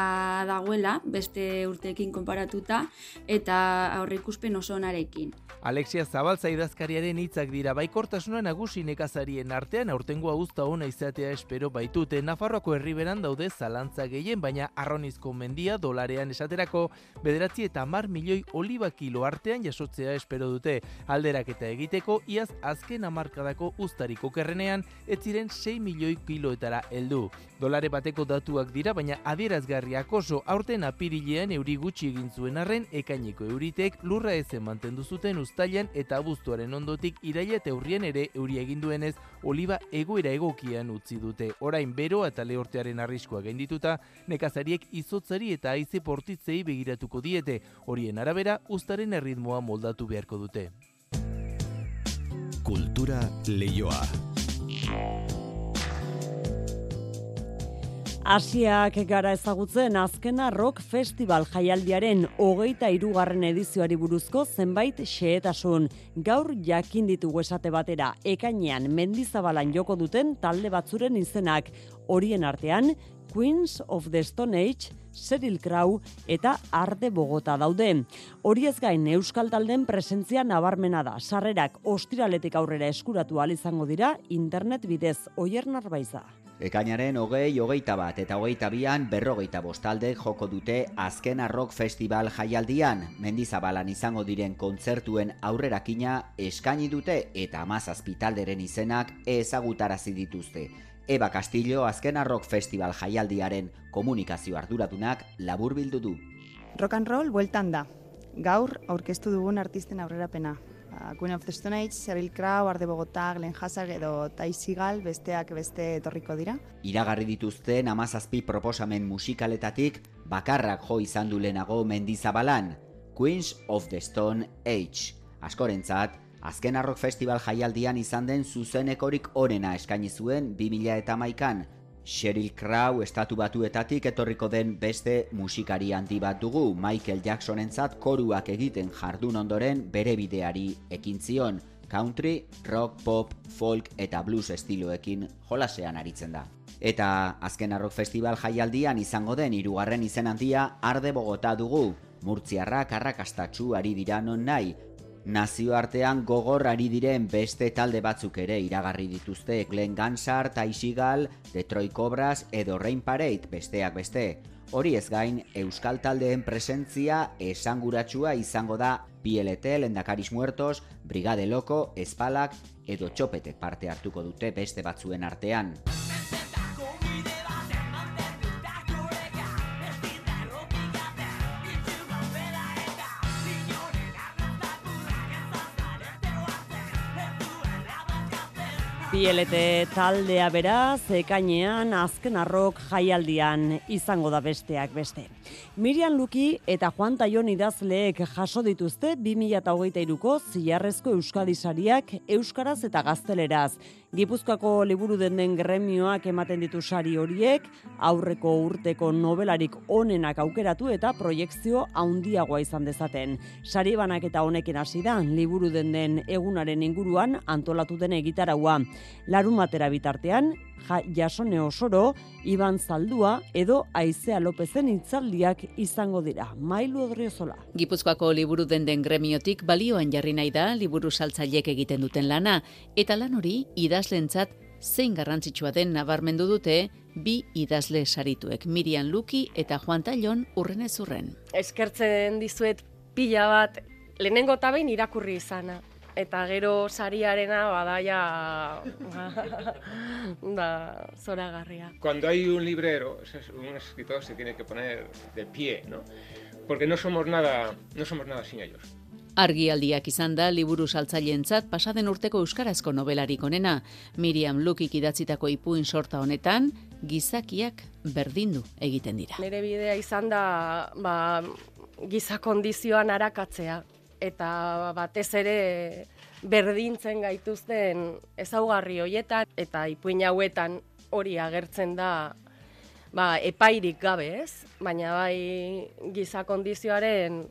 dagoela, beste urteekin konparatuta, eta aurreikuspen oso onarekin. Alexia Zabaltza idazkariaren hitzak dira baikortasuna nagusi nekazarien artean aurtengoa uzta ona izatea espero baitute Nafarroako herriberan daude zalantza gehien baina arronizko mendia dolarean esaterako bederatzi eta mar milioi oliba kilo artean jasotzea espero dute alderak eta egiteko iaz azken amarkadako uztariko kerrenean ez ziren 6 milioi kiloetara heldu. Dolare bateko datuak dira baina adierazgarriak oso aurten apirilean euri gutxi egin zuen arren ekaineko euritek lurra ezen mantendu zuten uztailan eta abuztuaren ondotik iraila eta urrien ere euri egin duenez oliba egoera egokian utzi dute. Orain bero eta lehortearen arriskoa gaindituta, nekazariek izotzari eta aize portitzei begiratuko diete. Horien arabera, ustaren erritmoa moldatu beharko dute. Kultura leioa. Asiak gara ezagutzen azkena rock festival jaialdiaren hogeita irugarren edizioari buruzko zenbait xeetasun. Gaur jakin ditugu esate batera, ekainean mendizabalan joko duten talde batzuren izenak. Horien artean, Queens of the Stone Age, Cyril Crow eta Arde Bogota daude. Horiez gain Euskal Talden presentzia nabarmena da. Sarrerak ostiraletik aurrera eskuratu izango dira internet bidez oier narbaiza. Ekainaren hogei, hogeita bat eta hogeita bian berrogeita bostalde joko dute azken rock festival jaialdian. Mendizabalan izango diren kontzertuen aurrerakina eskaini dute eta amazazpitalderen izenak ezagutarazi dituzte. Eba Castillo azken rock festival jaialdiaren komunikazio arduradunak labur bildu du. Rock and roll bueltan da. Gaur aurkeztu dugun artisten aurrerapena. Queen of the Stone Age, Cheryl Crow, Arde Bogota, Glenn Hazard edo Ty Seagal besteak beste etorriko dira. Iragarri dituzten amazazpi proposamen musikaletatik bakarrak jo izan du lehenago mendizabalan, Queens of the Stone Age. Askorentzat, azken arrok festival jaialdian izan den zuzenekorik onena eskaini zuen 2000 eta maikan, Sheryl Crow estatu batuetatik etorriko den beste musikari handi bat dugu Michael Jacksonentzat koruak egiten jardun ondoren bere bideari ekin zion country, rock, pop, folk eta blues estiloekin jolasean aritzen da. Eta azken arrok festival jaialdian izango den hirugarren izen handia arde bogota dugu. Murtziarrak arrakastatxu ari dira non nahi, Nazioartean gogor ari diren beste talde batzuk ere iragarri dituzte Glen Gansar, Taisigal, Detroit Cobras edo Rain Parade besteak beste. Hori ez gain, Euskal Taldeen presentzia esanguratsua izango da PLT, Lendakaris Muertos, Brigade Loko, Espalak edo Txopetek parte hartuko dute beste batzuen artean. PLT taldea beraz, ekainean azken arrok jaialdian izango da besteak beste. Mirian Luki eta Juan Taion idazleek jaso dituzte 2008ko ziarrezko Euskadi sariak Euskaraz eta Gazteleraz. Gipuzkoako liburu den den gremioak ematen ditu sari horiek, aurreko urteko nobelarik onenak aukeratu eta proiektzio handiagoa izan dezaten. Sari banak eta honekin hasi da, liburu den den egunaren inguruan antolatu den egitaraua. Larun batera bitartean, ja, jasone osoro, Iban Zaldua edo Aizea Lopezen itzaldiak izango dira. Mailu Odriozola. Gipuzkoako liburu den den gremiotik balioan jarri nahi da liburu saltzailek egiten duten lana, eta lan hori idazlentzat zein garrantzitsua den nabarmendu dute bi idazle sarituek, Mirian Luki eta Juan Tallon urren ez urren. Eskertzen dizuet pila bat, lehenengo tabein irakurri izana eta gero sariarena badaia da zoragarria. Cuando hay un librero, un escritor se tiene que poner de pie, ¿no? Porque no somos nada, no somos nada sin ellos. Argialdiak izan da liburu saltzaileentzat pasaden urteko euskarazko nobelarik onena. Miriam Lukik idatzitako ipuin sorta honetan, gizakiak berdindu egiten dira. Nire bidea izan da ba, giza kondizioan arakatzea eta batez ere berdintzen gaituzten ezaugarri hoietan eta ipuin hauetan hori agertzen da ba, epairik gabe ez, baina bai giza kondizioaren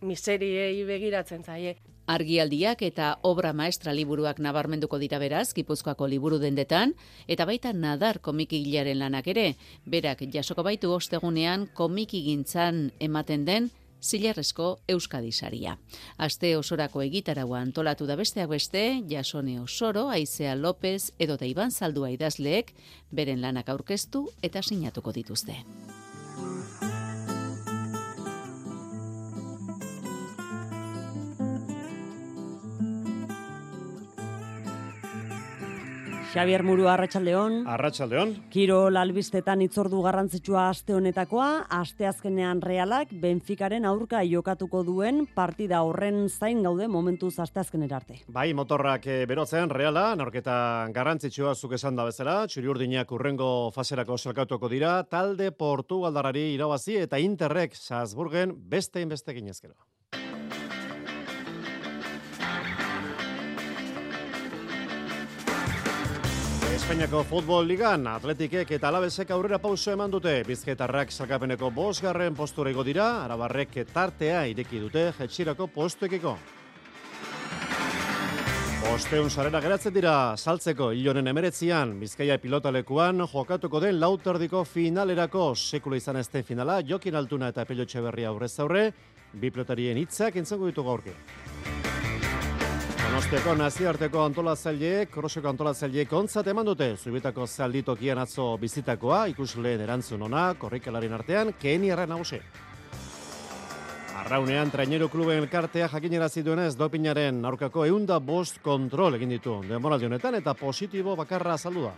miseriei begiratzen zaie. Argialdiak eta obra maestra liburuak nabarmenduko dira beraz, Gipuzkoako liburu dendetan, eta baita nadar komikigilaren lanak ere, berak jasoko baitu ostegunean komikigintzan ematen den zilarrezko Euskadi saria. Aste osorako egitaragua antolatu da besteak beste, Jasone Osoro, Aizea López edo Iban Zaldua idazleek beren lanak aurkeztu eta sinatuko dituzte. Xavier Muru Arratsaldeon. Arratsaldeon. Kirol albistetan itzordu garrantzitsua aste honetakoa, aste azkenean Realak Benficaren aurka jokatuko duen partida horren zain gaude momentuz aste azkenera arte. Bai, motorrak e, berotzen Reala, norketa garrantzitsua zuk esan da bezala, txuriurdinak urrengo faserako salkatuko dira, talde Portugaldarari irabazi eta Interrek Salzburgen beste inbeste ginezkero. Espainiako Futbol Ligan Atletikek eta Alabesek aurrera pauso eman dute. Bizketarrak salkapeneko bosgarren posturego dira, Arabarrek tartea ireki dute jetxirako postuekiko. Osteun sarera geratzen dira, saltzeko ilonen emeretzian, Bizkaia pilotalekuan, jokatuko den lauterdiko finalerako sekula izan ezten finala, Jokin Altuna eta Pelotxe Berria aurrez aurre, bi pilotarien hitzak entzango ditu gaurke. Donostiako nazioarteko antolatzaileek, koroseko antolatzaileek ontzat eman dute, zubitako zalditokian atzo bizitakoa, ikusleen erantzun ona, korrikalarien artean, keni erra nagusi. Arraunean, traineru kluben elkartea jakinera zituenez dopinaren aurkako eunda bost kontrol egin ditu demoraldi honetan eta positibo bakarra azaldu da.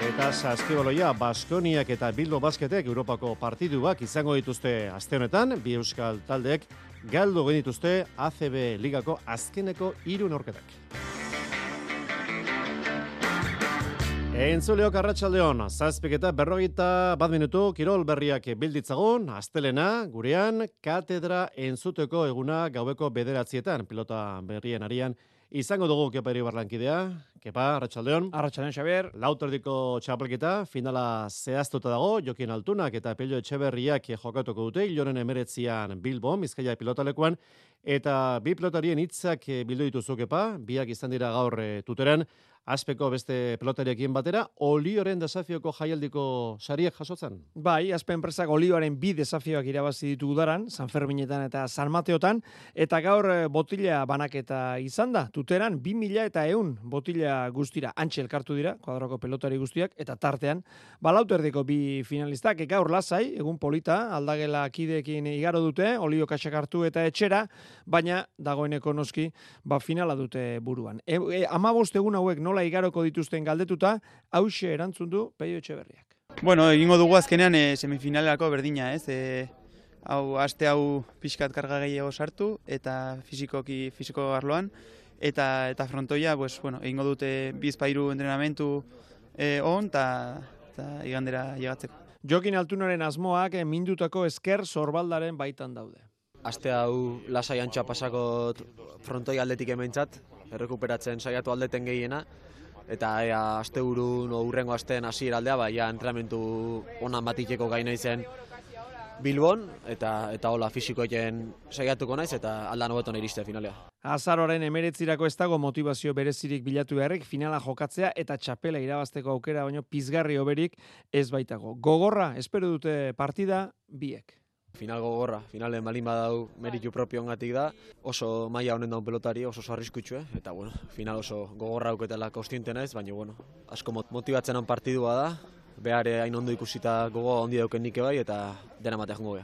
Eta saskiboloia, Baskoniak eta Bilbo Basketek Europako partiduak izango dituzte aste honetan, bi euskal taldeek galdu genituzte ACB ligako azkeneko hiru norketak. Entzuleok arratsaldeon, zazpik eta berrogeita bat minutu kirol berriak bilditzagun, astelena, gurean, katedra entzuteko eguna gaueko bederatzietan, pilota berrien arian, Izango dugu Keperi Barlankidea, Kepa, Arratxaldeon. Arratxaldeon, Xabier. Lauterdiko txapelketa, finala zehaztuta dago, Jokin Altunak eta Pelio Etxeberriak jokatuko dute, Ilonen emeretzian Bilbo, Bizkaia pilotalekuan, eta bi pilotarien hitzak bildu dituzu Kepa, biak izan dira gaur eh, tuteren, aspeko beste pelotariekin batera, olioren desafioko jaialdiko sariek jasotzen? Bai, azpe enpresak olioaren bi desafioak irabazi ditu udaran, San Ferminetan eta San Mateotan, eta gaur eh, botila banaketa izan da, tuteran, bi mila eta eun botila guztira, antxe elkartu dira, kuadrako pelotari guztiak, eta tartean, balautu erdiko bi finalistak, gaur lasai, egun polita, aldagela kideekin igaro dute, olio kaxak hartu eta etxera, baina dagoeneko noski, ba finala dute buruan. E, e, ama egun hauek nola igaroko dituzten galdetuta, hause erantzun du Peio Etxeberriak. Bueno, egingo dugu azkenean e, semifinalerako berdina, ez? E, hau aste hau pixkat karga gehiago sartu eta fizikoki fisiko arloan eta eta frontoia, pues bueno, egingo dute bizpairu entrenamentu e, on ta ta igandera llegatzeko. Jokin Altunaren asmoak mindutako esker sorbaldaren baitan daude. Aste hau lasai antxa pasako frontoi aldetik hementzat, errekuperatzen saiatu aldeten gehiena, eta ea asteburun o urrengo asteen hasiera aldea ba ja entrenamentu ona batikeko gaina izen Bilbon eta eta hola fisikoekin saiatuko naiz eta aldan hobeto iriste finalea. Azaroren emeretzirako ez dago motivazio berezirik bilatu beharrik finala jokatzea eta txapela irabazteko aukera baino pizgarri oberik ez baitago. Gogorra, espero dute partida biek. Final gogorra, finalen balin badau meritu propio ongatik da, oso maila honen daun pelotari, oso oso arriskutxue, eta bueno, final oso gogorra auketela kostiente naiz, baina bueno, asko motibatzen on partidua da, behar hain ondo ikusita gogo ondi dauken nike bai, eta dena matea jongo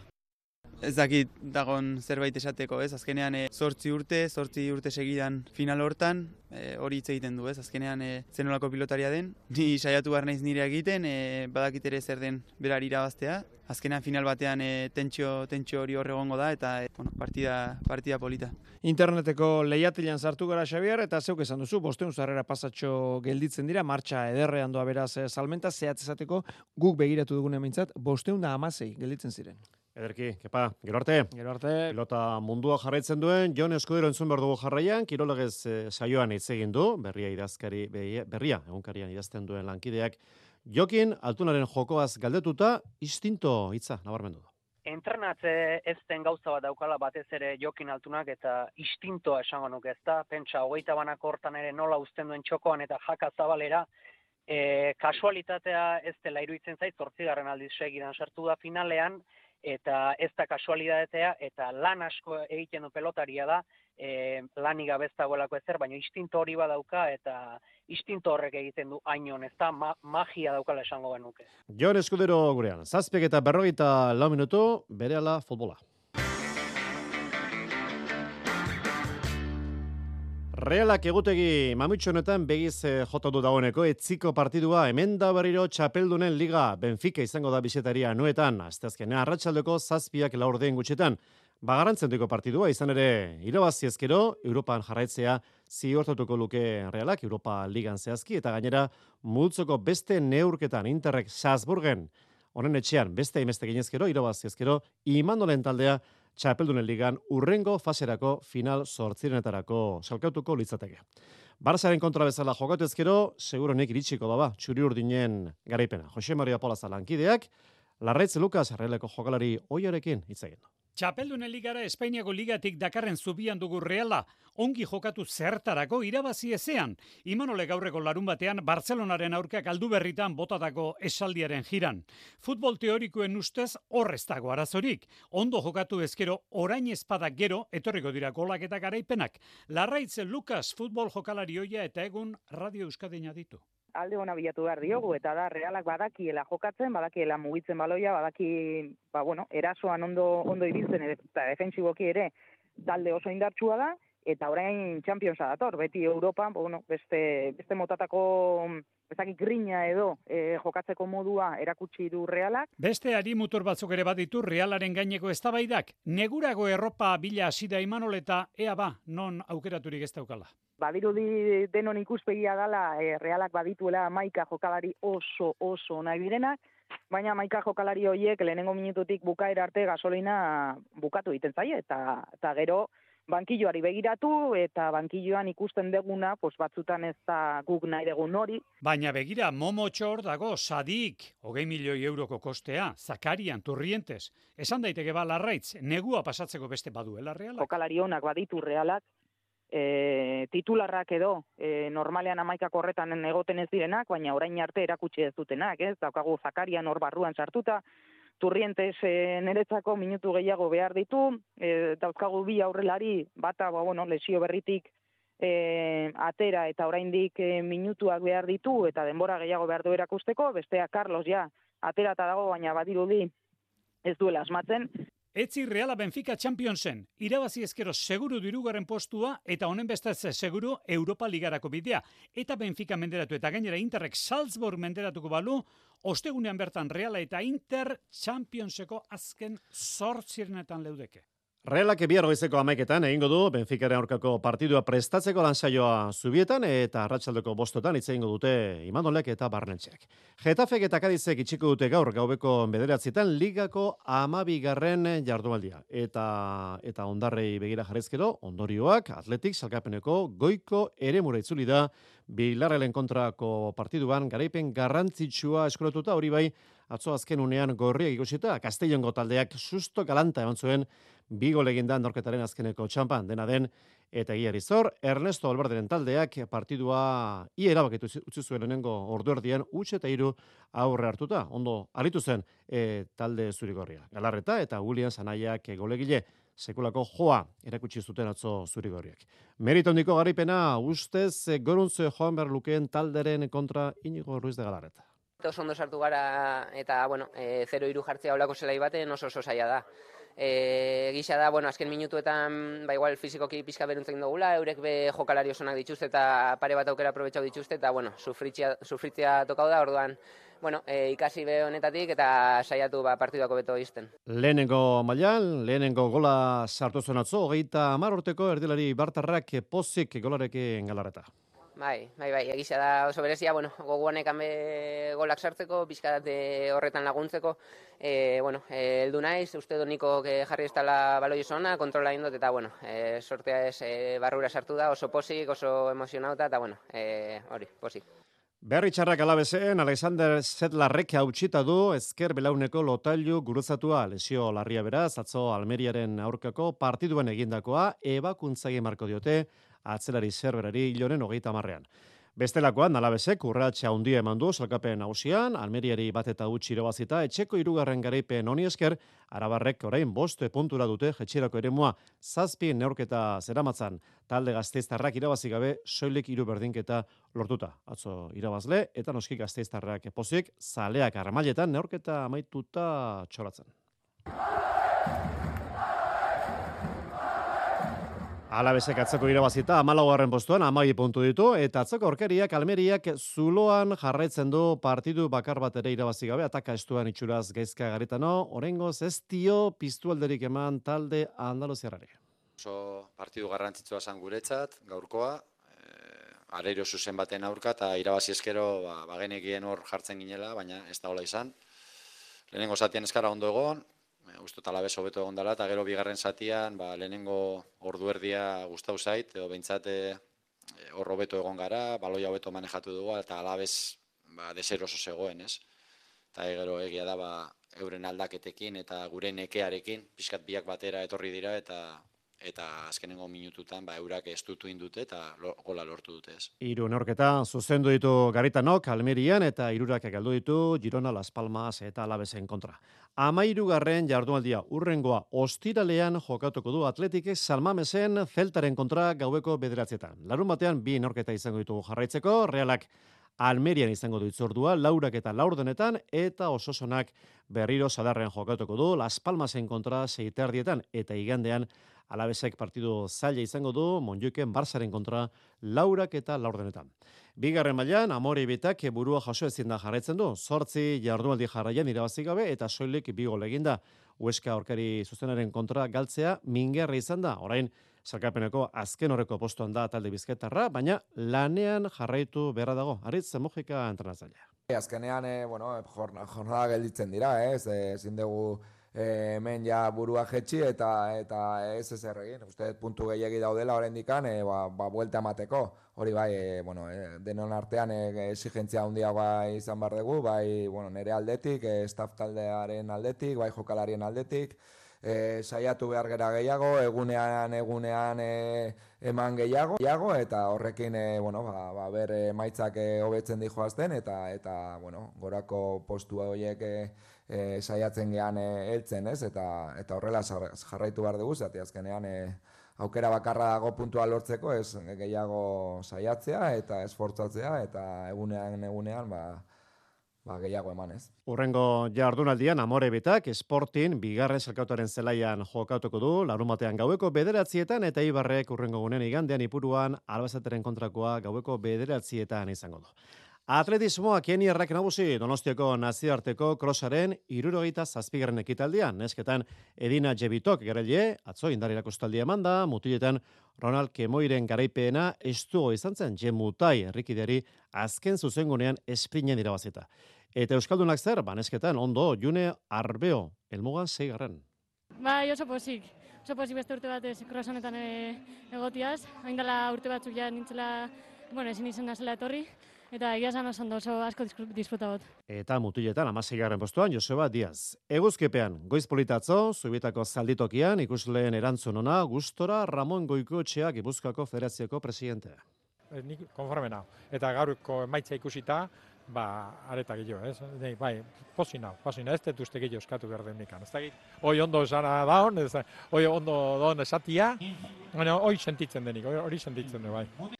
Ez dakit dagon zerbait esateko, ez? Azkenean e, zortzi urte, zortzi urte segidan final hortan, e, hori hitz egiten du, ez? Azkenean e, zenolako pilotaria den, ni saiatu behar naiz nire egiten, e, badakit ere zer den berari irabaztea. Azkenean final batean e, tentsio, tentsio hori horregongo da, eta e, bueno, partida, partida polita. Interneteko lehiatilean sartu gara Xabier, eta zeuk esan duzu, bosteun zarrera pasatxo gelditzen dira, martxa ederrean doa beraz salmenta, zehatz esateko guk begiratu dugun emintzat, bosteun da amasei gelditzen ziren. Ederki, kepa, gero arte. Gero arte. Pilota mundua jarraitzen duen, Jon Eskudero entzun behar dugu jarraian, kirolegez e, saioan hitz egin du, berria idazkari, berria, egunkarian idazten duen lankideak, Jokin, altunaren jokoaz galdetuta, istinto hitza, nabarmendu du. Entrenatze ez den gauza bat daukala batez ere jokin altunak eta istintoa esango nuke ez da, pentsa hogeita banak hortan ere nola uzten duen txokoan eta jaka zabalera, e, kasualitatea ez dela iruditzen zait, zortzigarren aldiz segidan sartu da finalean, eta ez da kasualitatea eta lan asko egiten du pelotaria da, e, lanik gabez dagoelako ezer, baina instinto hori badauka eta instinto horrek egiten du ainon, ez da ma magia daukala esango genuke. Jon Eskudero gurean, zazpiek eta berrogeita lau minutu, bere ala futbola. Realak egutegi mamitxo honetan begiz eh, jota du dagoeneko etziko partidua hemen da berriro txapeldunen liga Benfica izango da bisetaria nuetan asteazkenea arratsaldeko zazpiak laurdeen gutxetan. Bagarantzen duko partidua izan ere irabazi ezkero Europan jarraitzea ziortatuko luke Realak Europa ligan zehazki eta gainera multzoko beste neurketan Interrek Salzburgen honen etxean beste imeste ginezkero irabazi ezkero imandolen taldea txapeldunen ligan urrengo faserako final sortzirenetarako salkautuko litzateke. Barzaren kontra bezala jokatu ezkero, seguro nek iritsiko daba, txuri urdinen garaipena. Jose Maria Pola Zalankideak, Larretz Lukas, arreleko jokalari oiorekin hitz egin. Txapeldunen ligara Espainiako ligatik dakarren zubian dugu reala, ongi jokatu zertarako irabazi ezean. Imanole gaurreko larun batean, Bartzelonaren aurkak aldu berritan botatako esaldiaren jiran. Futbol teorikoen ustez horrez dago arazorik. Ondo jokatu ezkero, orain espadak gero, etorriko dira golak eta garaipenak. Larraitze Lukas futbol jokalari hoia eta egun Radio Euskadina ditu alde ona bilatu behar diogu, eta da, realak badakiela jokatzen, badakiela mugitzen baloia, badaki, ba, bueno, erasoan ondo, ondo ibiltzen, eta defensiboki ere, talde oso indartsua da, eta orain Championsa dator, beti Europa, ba, bueno, beste, beste motatako bezaki grina edo e, jokatzeko modua erakutsi du realak. Beste ari mutur batzuk ere baditu realaren gaineko eztabaidak. Negurago erropa bila hasida imanoleta, ea ba, non aukeraturik ez daukala badirudi denon ikuspegia dala e, realak badituela maika jokalari oso oso nahi direnak, baina maika jokalari horiek lehenengo minututik bukaera arte gasolina bukatu egiten zaie, eta, eta gero bankilloari begiratu eta bankilloan ikusten deguna, pos batzutan ez da guk nahi degun hori. Baina begira, momo txor dago, sadik, hogei milioi euroko kostea, zakarian, turrientes, esan daiteke ba larraitz, negua pasatzeko beste baduela realak? Jokalari honak baditu realak, e, titularrak edo e, normalean amaikak horretan egoten ez direnak, baina orain arte erakutsi ez dutenak, ez? Daukagu Zakarian hor barruan sartuta, Turrientes e, niretzako minutu gehiago behar ditu, e, dauzkagu bi aurrelari, bata, ba, bueno, lesio berritik e, atera eta oraindik e, minutuak behar ditu eta denbora gehiago behar du erakusteko, bestea Carlos ja aterata dago, baina badirudi ez duela asmatzen, Etzi Reala Benfica Championsen, irabazi ezkero seguru dirugarren postua eta honen bestetze seguru Europa Ligarako bidea. Eta Benfica menderatu eta gainera Interrek Salzburg menderatuko balu, ostegunean bertan Reala eta Inter Championseko azken zortzirenetan leudeke. Realak bihar goizeko amaiketan egingo du Benficaren aurkako partidua prestatzeko lansaioa zubietan eta arratsaldeko bostotan hitz egingo dute Imanolek eta Barnetxeak. Getafek eta Kadizek itxiko dute gaur gaubeko bederatzietan ligako amabigarren jardualdia. Eta eta ondarrei begira jarrezkero, ondorioak atletik salkapeneko goiko ere itzuli da Bilarrelen kontrako partiduan garaipen garrantzitsua eskolatuta hori bai atzo azken unean gorriak ikusita Castellongo taldeak susto galanta eman zuen bigo legendan norketaren azkeneko txampan dena den eta egia zor, Ernesto Albarderen taldeak partidua ia erabakitu utzi zuen lehenengo ordu erdian utxe eta hiru aurre hartuta ondo aritu zen e, talde zurigorria. Galarreta eta Julian Sanaiak golegile sekulako joa erakutsi zuten atzo zurigorriak. Merito handiko garaipena ustez goruntze joan behar lukeen talderen kontra inigo ruiz de galarreta. Oso ondo sartu gara eta bueno, e, 0 iru jartzea olako zelai baten oso oso zaila da E, gisa da, bueno, azken minutuetan, ba, igual fizikoki pizka beruntzen dugula, eurek be jokalari osonak dituzte eta pare bat aukera aprobetsau dituzte, eta, bueno, sufritzia, sufritzia tokau da, orduan, bueno, e, ikasi be honetatik eta saiatu ba, partiduako beto izten. Lehenengo mailan, lehenengo gola sartu zuen atzo, hogeita amar urteko erdilari bartarrak pozik golarekin galarreta. Bai, bai, bai, egisa da oso berezia, bueno, goguanek hanbe golak sartzeko, bizkadate horretan laguntzeko, e, bueno, e, eldu naiz, uste doniko jarri ez dela baloi zona, kontrola indot, eta, bueno, e, sortea ez e, barrura sartu da, oso posik, oso emozionauta, eta, bueno, e, hori, posik. Berri txarrak alabezen, Alexander Zetlarrek hautsita du ezker belauneko lotailu guruzatua lesio larria beraz, atzo Almeriaren aurkako partiduen egindakoa, ebakuntzagi marko diote, atzelari zerberari hiloren hogeita marrean. Bestelakoan, nalabesek urratxa handia eman du salkapen hausian, almeriari bat eta utxi irabazita, etxeko irugarren garaipen honi esker, arabarrek orain boste puntura dute jetxirako ere mua, zazpi neurketa zeramatzan, talde gazteiztarrak irabazi gabe, soilik iru berdinketa lortuta. Atzo irabazle, eta noski gazteiztarrak epozik, zaleak armailetan neurketa amaituta txolatzen. Alabesek atzeko irabazita amalagoaren postuan amai puntu ditu, eta atzeko orkeriak almeriak zuloan jarraitzen du partidu bakar bat ere irabazi gabe, ataka estuan itxuraz gaizka garitano, orengoz ez dio piztu alderik eman talde andaluziarari. Oso partidu garrantzitsua zan guretzat, gaurkoa, e, areiro zuzen baten aurka, eta irabazi eskero ba, bagenekien hor jartzen ginela, baina ez da hola izan. Lehenengo zatian eskara ondo egon, uste talabez hobeto egon dela, eta gero bigarren zatian, ba, lehenengo ordu erdia gustau zait, edo behintzate hor hobeto egon gara, baloia hobeto manejatu dugu, eta alabez ba, deseroso zegoen, ez? Eta gero egia da, ba, euren aldaketekin eta gure nekearekin, pixkat biak batera etorri dira, eta eta azkenengo minututan ba eurak estutu indute eta gola lortu dute ez. Hiru norketa zuzendu ditu Garitanok Almerian eta hirurak galdu ditu Girona Las Palmas eta Alavesen kontra. Amairugarren jardunaldia urrengoa ostiralean jokatuko du Atletike Salmamesen Celtaren kontra gaueko bederatzietan. Larun batean bi norketa izango ditugu jarraitzeko, Realak Almerian izango du itzordua, laurak eta laurdenetan, eta ososonak berriro sadarren jokatuko du, Las Palmasen kontra seiterdietan, eta igandean Alabesek partidu zaila izango du, Monjuken Barsaren kontra laurak eta laurdenetan. Bigarren mailan Amore Bitak burua jaso ezin da jarraitzen du. Zortzi jardunaldi jarraian irabazi gabe eta soilik bi gol eginda. Ueska aurkari zuzenaren kontra galtzea mingerra izan da. Orain Zalkapeneko azken horreko postuan da talde bizketarra, baina lanean jarraitu beharra dago. Aritz, Mojika entrenatzailea. Azkenean, eh, bueno, jornada gelditzen dira, ez, ezin dugu hemen ja burua jetxi eta eta ez ez erregin. Uste puntu gehiagi daudela oraindikan e, ba, ba buelta emateko. Hori bai, e, bueno, e, denon artean e, exigentzia handiagoa izan bar dugu, bai, bueno, nere aldetik, e, staff taldearen aldetik, bai jokalarien aldetik, e, saiatu behar gera gehiago, egunean egunean e, eman gehiago, gehiago eta horrekin e, bueno, ba, ba ber emaitzak hobetzen di joazten eta eta bueno, gorako postua horiek e, e, saiatzen gean e, heltzen, ez? Eta eta horrela jarraitu behar dugu, zati azkenean e, aukera bakarra dago puntua lortzeko, ez gehiago saiatzea eta esfortzatzea eta egunean egunean ba ba gehiago eman, ez? Urrengo jardunaldian Amore Betak Sportin bigarren salkautoren zelaian jokatuko du, larun batean gaueko bederatzietan eta Ibarrek urrengo gunen igandean ipuruan albazateren kontrakoa gaueko bederatzietan izango du. Atletismoa Keni errak nagusi Donostiako nazioarteko krosaren irurogeita zazpigarren ekitaldian. Nesketan Edina Jebitok garaile, atzo indar erakustaldia emanda, mutiletan Ronald Kemoiren garaipeena estuo izan zen jemutai errikideri azken zuzengunean esprinen irabazita. Eta Euskaldunak zer, banesketan ondo june arbeo, elmugan zeigarren. Bai, oso posik. Oso posik beste urte batez krosonetan eh, egotiaz. Hain urte batzuk ja nintzela, bueno, ezin izan da zela etorri eta egia esan oso oso asko disfruta bot. Eta mutiletan amaseigarren postuan Joseba Diaz. Eguzkepean, goiz politatzo, zubitako zalditokian, ikusleen erantzun ona, gustora Ramon Goiko etxeak Gipuzkoako Federazioko presidentea. Eh, nik konforme Eta gaurko emaitza ikusita, ba, areta gehiago, ez? Nei, bai, posi nau, posi nau, ez dut uste gehiago eskatu behar den mikan. Ez da, hoi ondo esana daun, ez hoi ondo daun esatia, baina hoi sentitzen denik, hori sentitzen du, bai.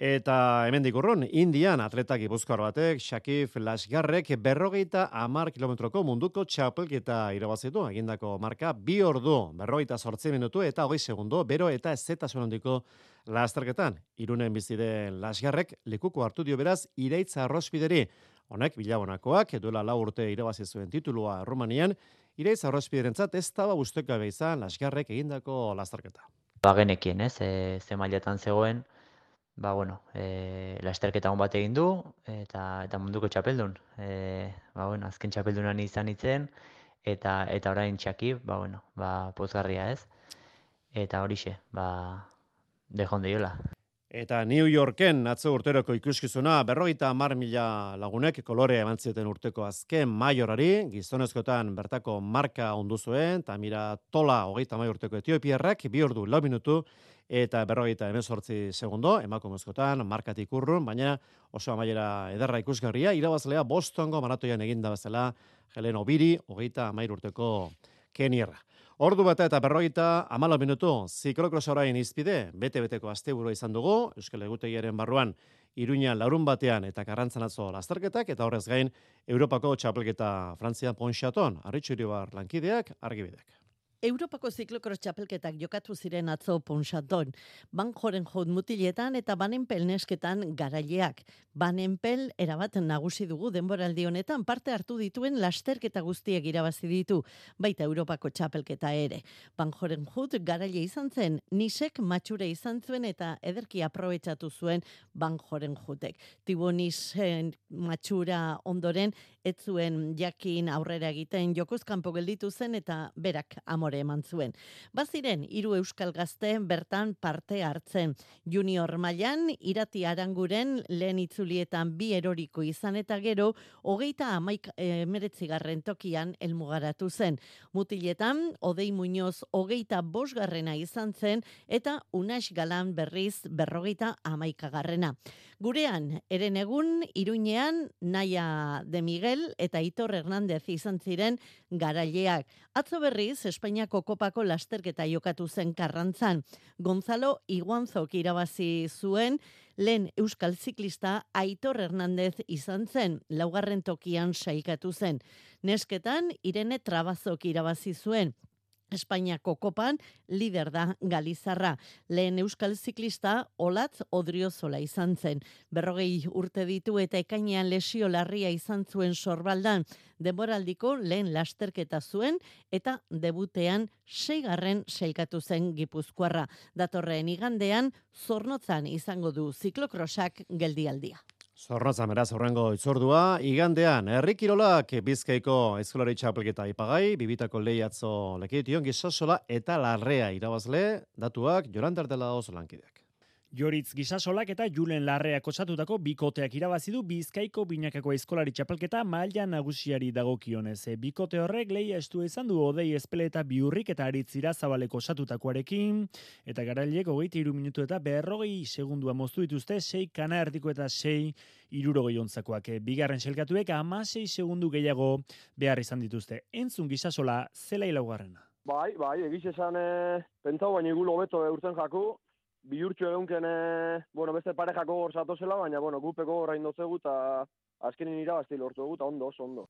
Eta hemendik urrun, Indian atleta gipuzkoar batek, Shakif Lasgarrek berrogeita amar kilometroko munduko txapelketa irabazitu, egindako marka bi ordu, berrogeita sortzi minutu eta hogei segundo, bero eta ezetasun handiko lasterketan. Irunen bizide Lasgarrek likuko hartu dio beraz, ireitza arrospideri. Honek, bilabonakoak, duela lau urte irabazi zuen titulua Rumanian, ireitza arrospiderentzat ez daba guzteka izan Lasgarrek egindako lasterketa. Ba genekien, ez, e, ze mailetan zegoen, ba, bueno, e, lasterketa hon bat egin du, eta, eta munduko txapeldun. E, ba, bueno, azken txapeldunan izan itzen, eta, eta orain txaki, ba, bueno, ba, pozgarria ez. Eta horixe, ba, dejon deiola. Eta New Yorken atzo urteroko ikuskizuna berrogeita mar mila lagunek kolore eman zioten urteko azken maiorari, gizonezkotan bertako marka ondu zuen, eta mira tola hogeita mai urteko etiopiarrak, bi ordu lau minutu, eta berrogeita emezortzi segundo, emakumezkotan, markatik urrun, baina oso amaiera ederra ikusgarria, irabazlea Bostongo maratoian eginda bezala, Helen Obiri, hogeita amair urteko Kenierra. Ordu bata eta berrogeita amala minutu, ziklokros orain izpide, bete-beteko asteburu izan dugu, Euskal Egutegiaren barruan, Iruña larun batean eta karrantzan atzo lasterketak, eta horrez gain, Europako txapelketa Frantzia Ponxaton, Arritxuri bar lankideak, argibidek. Europako ziklokros txapelketak jokatu ziren atzo Ponchaton, Banjoren jod mutiletan eta Banenpel nesketan garaileak. Banenpel erabat nagusi dugu denboraldi honetan parte hartu dituen lasterketa guztiek irabazi ditu, baita Europako txapelketa ere. Banjoren jod garaile izan zen, nisek matxure izan zuen eta ederki aprobetsatu zuen Banjoren judek. Tibo nisen matxura ondoren, ez zuen jakin aurrera egiten jokozkanpo gelditu zen eta berak amor amore eman zuen. Baziren, hiru euskal gazte bertan parte hartzen. Junior mailan irati aranguren lehen itzulietan bi eroriko izan eta gero, hogeita amaik emeretzigarren tokian elmugaratu zen. Mutiletan, odei muñoz hogeita bosgarrena izan zen eta unas galan berriz berrogeita amaikagarrena. Gurean, eren egun, iruñean, Naia de Miguel eta Itor Hernández izan ziren garaileak. Atzo berriz, Espainiako kopako lasterketa jokatu zen karrantzan. Gonzalo Iguanzok irabazi zuen, lehen Euskal Ziklista Aitor Hernández izan zen, laugarren tokian saikatu zen. Nesketan, Irene Trabazok irabazi zuen, Espainiako kopan lider da Galizarra. Lehen euskal ziklista Olatz Odriozola izan zen. Berrogei urte ditu eta ekainean lesio larria izan zuen sorbaldan. Demoraldiko lehen lasterketa zuen eta debutean seigarren seikatu zen gipuzkoarra. Datorren igandean zornotzan izango du ziklokrosak geldialdia. Zornotzan beraz horrengo itzordua, igandean, herrikirolak bizkaiko eskolari txapelketa ipagai, bibitako lehiatzo lekition gizasola eta larrea irabazle, datuak jorantardela oso lankideak. Joritz Gisasolak eta Julen Larreak osatutako bikoteak irabazi du Bizkaiko binakako eskolari txapelketa maila nagusiari dagokionez. E, bikote horrek leia estu izan du odei espele eta biurrik eta aritzira zabaleko osatutakoarekin. Eta garailek hogeita iru minutu eta berrogei segundua moztu dituzte, sei kana erdiko eta sei irurogei ontzakoak. E, bigarren selkatuek ama sei segundu gehiago behar izan dituzte. Entzun Gisasola zela ilaugarrena. Bai, bai, egiz esan e, pentsau baina igulo beto e, urten jaku, bihurtxo egunken, e, bueno, beste parejako gor zela, baina, bueno, gupeko gorra indotzegu, eta azkenin irabazti lortu dugu, eta ondo, oso ondo.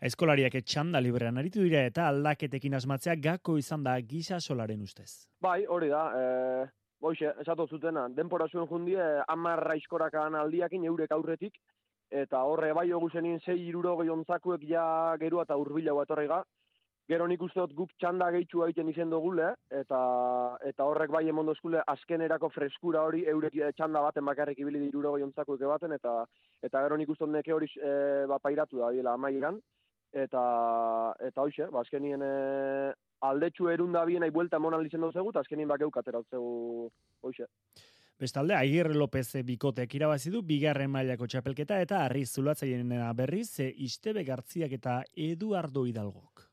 Eskolariak etxanda librean aritu dira eta aldaketekin asmatzea gako izan da gisa solaren ustez. Bai, hori da, e, boixe, esatu zutena, denpora zuen jundie, amarra iskorakan aldiakin eurek aurretik, eta horre bai hogu zenin zei iruro gehiontzakuek ja gerua eta urbila bat horrega, Gero nik uste dut guk txanda gehitxua egiten izen dugule, eta, eta horrek bai emondo eskule azkenerako freskura hori eurek eh, txanda baten bakarrik ibili diruro gehiontzako eke baten, eta, eta gero nik uste dut neke hori e, ba, pairatu da biela amaieran, eta, eta hoxe, ba, azkenien e, aldetxu erun da bienai buelta monan lizen dutzegu, eta azkenien bakeuk ateratzegu hoxe. Bestalde, Agirre López bikoteak irabazi du bigarren mailako txapelketa eta Arri Zulatzaien berriz Istebe Gartziak eta Eduardo Hidalgok.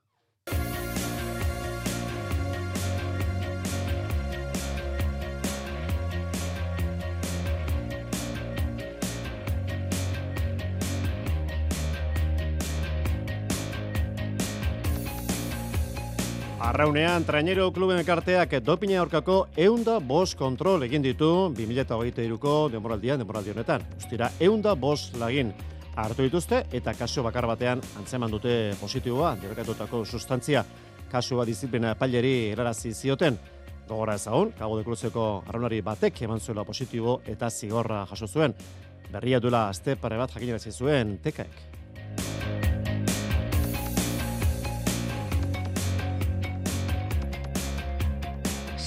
Arraunean, trainero kluben ekarteak dopina aurkako eunda bos kontrol egin ditu 2008ko demoraldian, demoraldi honetan. Ustira, eunda bos lagin hartu dituzte eta kaso bakar batean antzeman dute positiboa, debekatutako sustantzia kasua disiplina epaileri erarazi zioten. Gogora ezagun, kago dekruzeko arraunari batek eman zuela positibo eta zigorra jaso zuen. Berria duela azte pare bat jakinerazi zuen tekaek.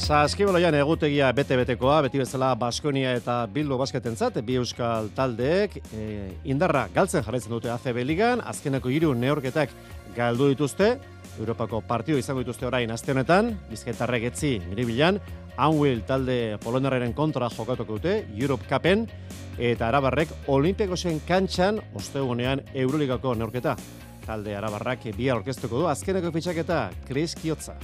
Saskiboloian egutegia bete-betekoa, beti bezala Baskonia eta Bilbo basketentzat, bi euskal taldeek e, indarra galtzen jarraitzen dute ACB Ligan, azkeneko hiru neorketak galdu dituzte, Europako partio izango dituzte orain aste honetan, Bizkaitarrek etzi miribilan, Anwil talde polonarren kontra jokatuko dute, Europe Cupen, eta Arabarrek Olimpiakosen kantxan ostegunean Euroligako neorketa. Talde Arabarrak bi orkestuko du, azkeneko fitxaketa, Chris Kiotza.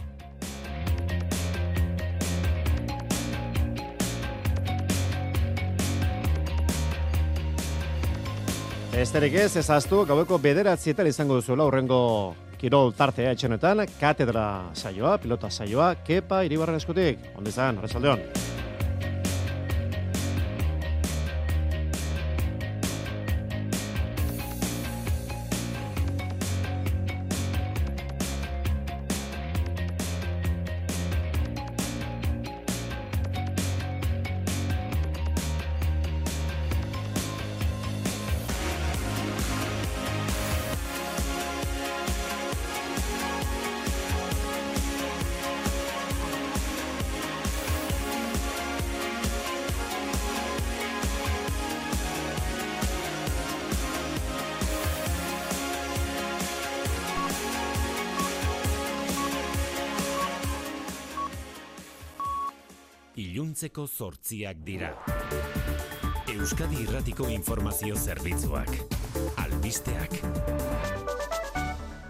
Esterik ez, ezaztu, gaueko bederatzietan izango duzuela urrengo kirol tartea etxenetan, katedra saioa, pilota saioa, kepa, iribarren eskutik, ondizan, resaldeon. Iluntzeko zortziak dira. Euskadi Irratiko Informazio Zerbitzuak. Albisteak.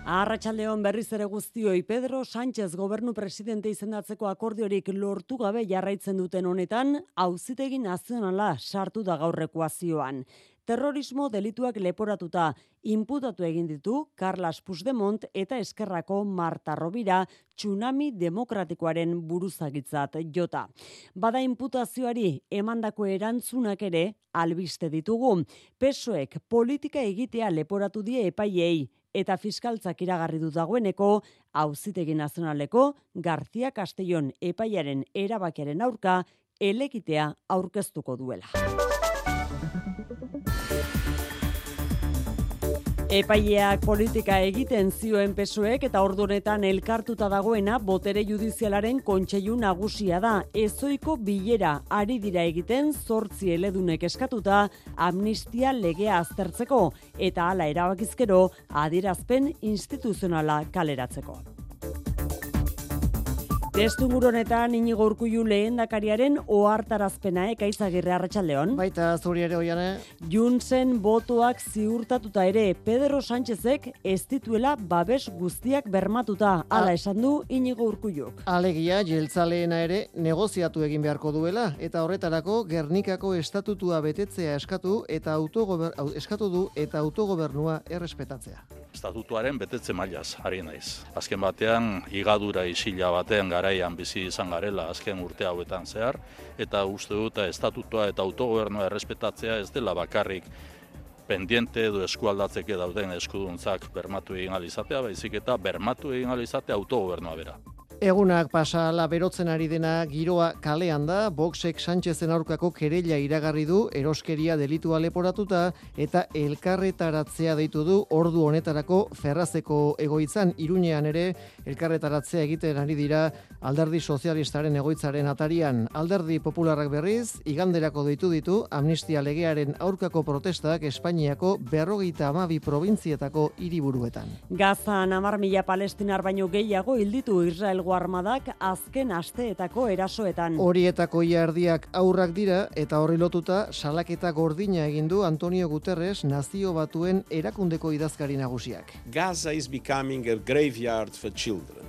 Arratxaldeon berriz ere guztioi Pedro Sánchez gobernu presidente izendatzeko akordiorik lortu gabe jarraitzen duten honetan, auzitegi nazionala sartu da gaur ekuazioan terrorismo delituak leporatuta inputatu egin ditu Carlos Puigdemont eta Eskerrako Marta Robira tsunami demokratikoaren buruzagitzat jota. Bada inputazioari emandako erantzunak ere albiste ditugu. Pesoek politika egitea leporatu die epaiei eta fiskaltzak iragarri du dagoeneko auzitegi nazionaleko García Castellón epaiaren erabakiaren aurka elekitea aurkeztuko duela. Epaileak politika egiten zioen pesoek eta ordunetan elkartuta dagoena botere judizialaren kontseilu nagusia da. Ezoiko bilera ari dira egiten zortzi eledunek eskatuta amnistia legea aztertzeko eta hala erabakizkero adierazpen instituzionala kaleratzeko. Testu honetan inigo urkullu lehen dakariaren ohartarazpena ekaizagirre eh, arratsaldeon. Baita zuri ere oiane. Juntzen botoak ziurtatuta ere Pedro Sánchezek ez dituela babes guztiak bermatuta. Hala esan du inigo urkulluk. Alegia, jeltzaleena ere negoziatu egin beharko duela eta horretarako Gernikako estatutua betetzea eskatu eta autogober, eskatu du eta autogobernua errespetatzea. Estatutuaren betetze mailaz, ari naiz. Azken batean, igadura isila batean gara garaian bizi izan garela azken urte hauetan zehar, eta uste dut estatutua eta autogobernua errespetatzea ez dela bakarrik pendiente edo eskualdatzeke dauden eskuduntzak bermatu egin alizatea, baizik eta bermatu egin alizatea autogobernua bera. Egunak pasala berotzen ari dena giroa kalean da, Boxek Sánchezen aurkako kerella iragarri du eroskeria delitua leporatuta eta elkarretaratzea deitu du ordu honetarako ferrazeko egoitzan irunean ere elkarretaratzea egiten ari dira alderdi sozialistaren egoitzaren atarian. Alderdi popularrak berriz, iganderako deitu ditu amnistia legearen aurkako protestak Espainiako berrogeita amabi provintzietako hiriburuetan. Gazan amar mila palestinar baino gehiago hilditu Armadak azken asteetako erasoetan. Horietako iardiak aurrak dira eta horri lotuta salaketa gordina egin du Antonio Guterres nazio batuen erakundeko idazkari nagusiak. Gaza is becoming a graveyard for children.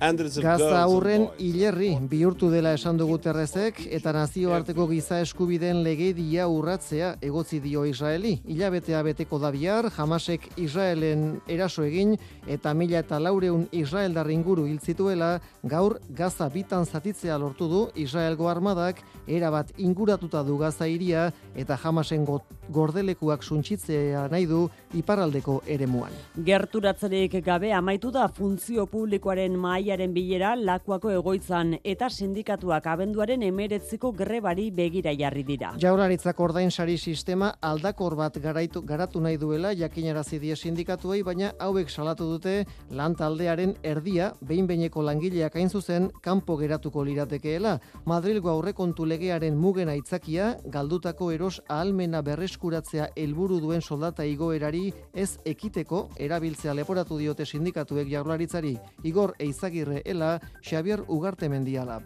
Gaza aurren hilerri bihurtu dela esan dugu terrezek eta nazioarteko giza eskubideen legedia urratzea egotzi dio Israeli. Ilabetea beteko da bihar, Hamasek Israelen eraso egin eta mila eta laureun Israeldar inguru hiltzituela gaur Gaza bitan zatitzea lortu du Israelgo armadak erabat inguratuta du Gaza iria eta Hamasen gordelekuak suntsitzea nahi du iparraldeko eremuan. Gerturatzerik gabe amaitu da funtzio publikoaren mailaren bilera lakuako egoitzan eta sindikatuak abenduaren emeretziko grebari begira jarri dira. Jaurlaritzak ordain sari sistema aldakor bat garaitu, garatu nahi duela jakinarazi die sindikatuei, baina hauek salatu dute lan taldearen erdia behin beineko langileak hain zuzen kanpo geratuko liratekeela. Madrilgo aurrekontu legearen mugen aitzakia galdutako eros ahalmena berreskuratzea helburu duen soldata igoerari ez ekiteko erabiltzea leporatu diote sindikatuek jaurlaritzari Igor Eizagirre ela Xavier Ugarte Mendialab.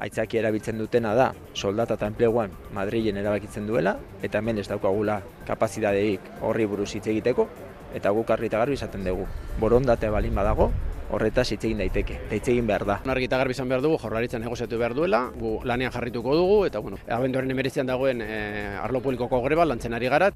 Aitzaki erabiltzen dutena da soldata eta enpleguan Madrilen erabakitzen duela eta hemen ez daukagula kapazidadeik horri buruz hitz egiteko eta guk argi garbi izaten dugu. Borondate balin badago, horretaz hitz egin daiteke, hitz egin behar da. Argi eta garbi izan behar dugu, jorlaritzen negoziatu behar duela, gu lanean jarrituko dugu, eta bueno, abenduaren emeritzean dagoen e, arlo publikoko greba lantzen ari gara.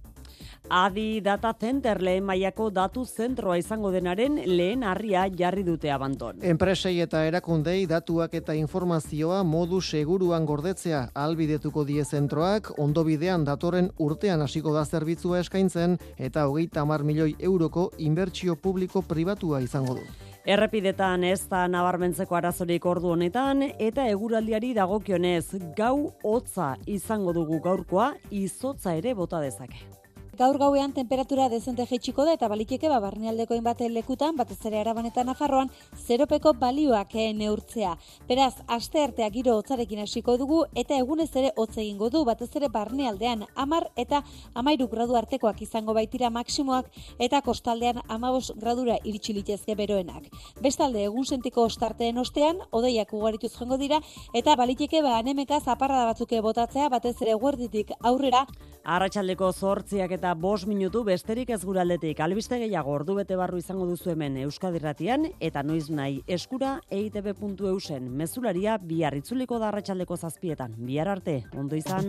Adi Data Center lehen mailako datu zentroa izango denaren lehen harria jarri dute abanton. Enpresei eta erakundei datuak eta informazioa modu seguruan gordetzea albidetuko die zentroak, ondo bidean datoren urtean hasiko da zerbitzua eskaintzen eta hogeita mar milioi euroko inbertsio publiko pribatua izango du. Errepidetan ez da nabarmentzeko arazorik ordu honetan eta eguraldiari dagokionez gau hotza izango dugu gaurkoa izotza ere bota dezake. Gaur gauean temperatura dezente jaitsiko da eta baliteke ba barnealdeko hainbat lekutan batez ere Araban eta Nafarroan zeropeko balioak neurtzea. Beraz, aste artea giro hotzarekin hasiko dugu eta egunez ere hotz egingo du batez ere barnealdean 10 eta 13 gradu artekoak izango baitira maksimoak eta kostaldean 15 gradura iritsi litezke beroenak. Bestalde egun sentiko ostarteen ostean odeiak ugarituz joango dira eta baliteke ba anemeka zaparrada batzuke botatzea batez ere guerditik aurrera Arratsaldeko 8 eta bos minutu besterik ez guraldetik. Albiste gehiago ordu bete barru izango duzu hemen Euskadirratian eta noiz nahi eskura eitb.eusen. Mezularia bihar itzuliko da arratsaldeko zazpietan. Bihar arte, ondo izan.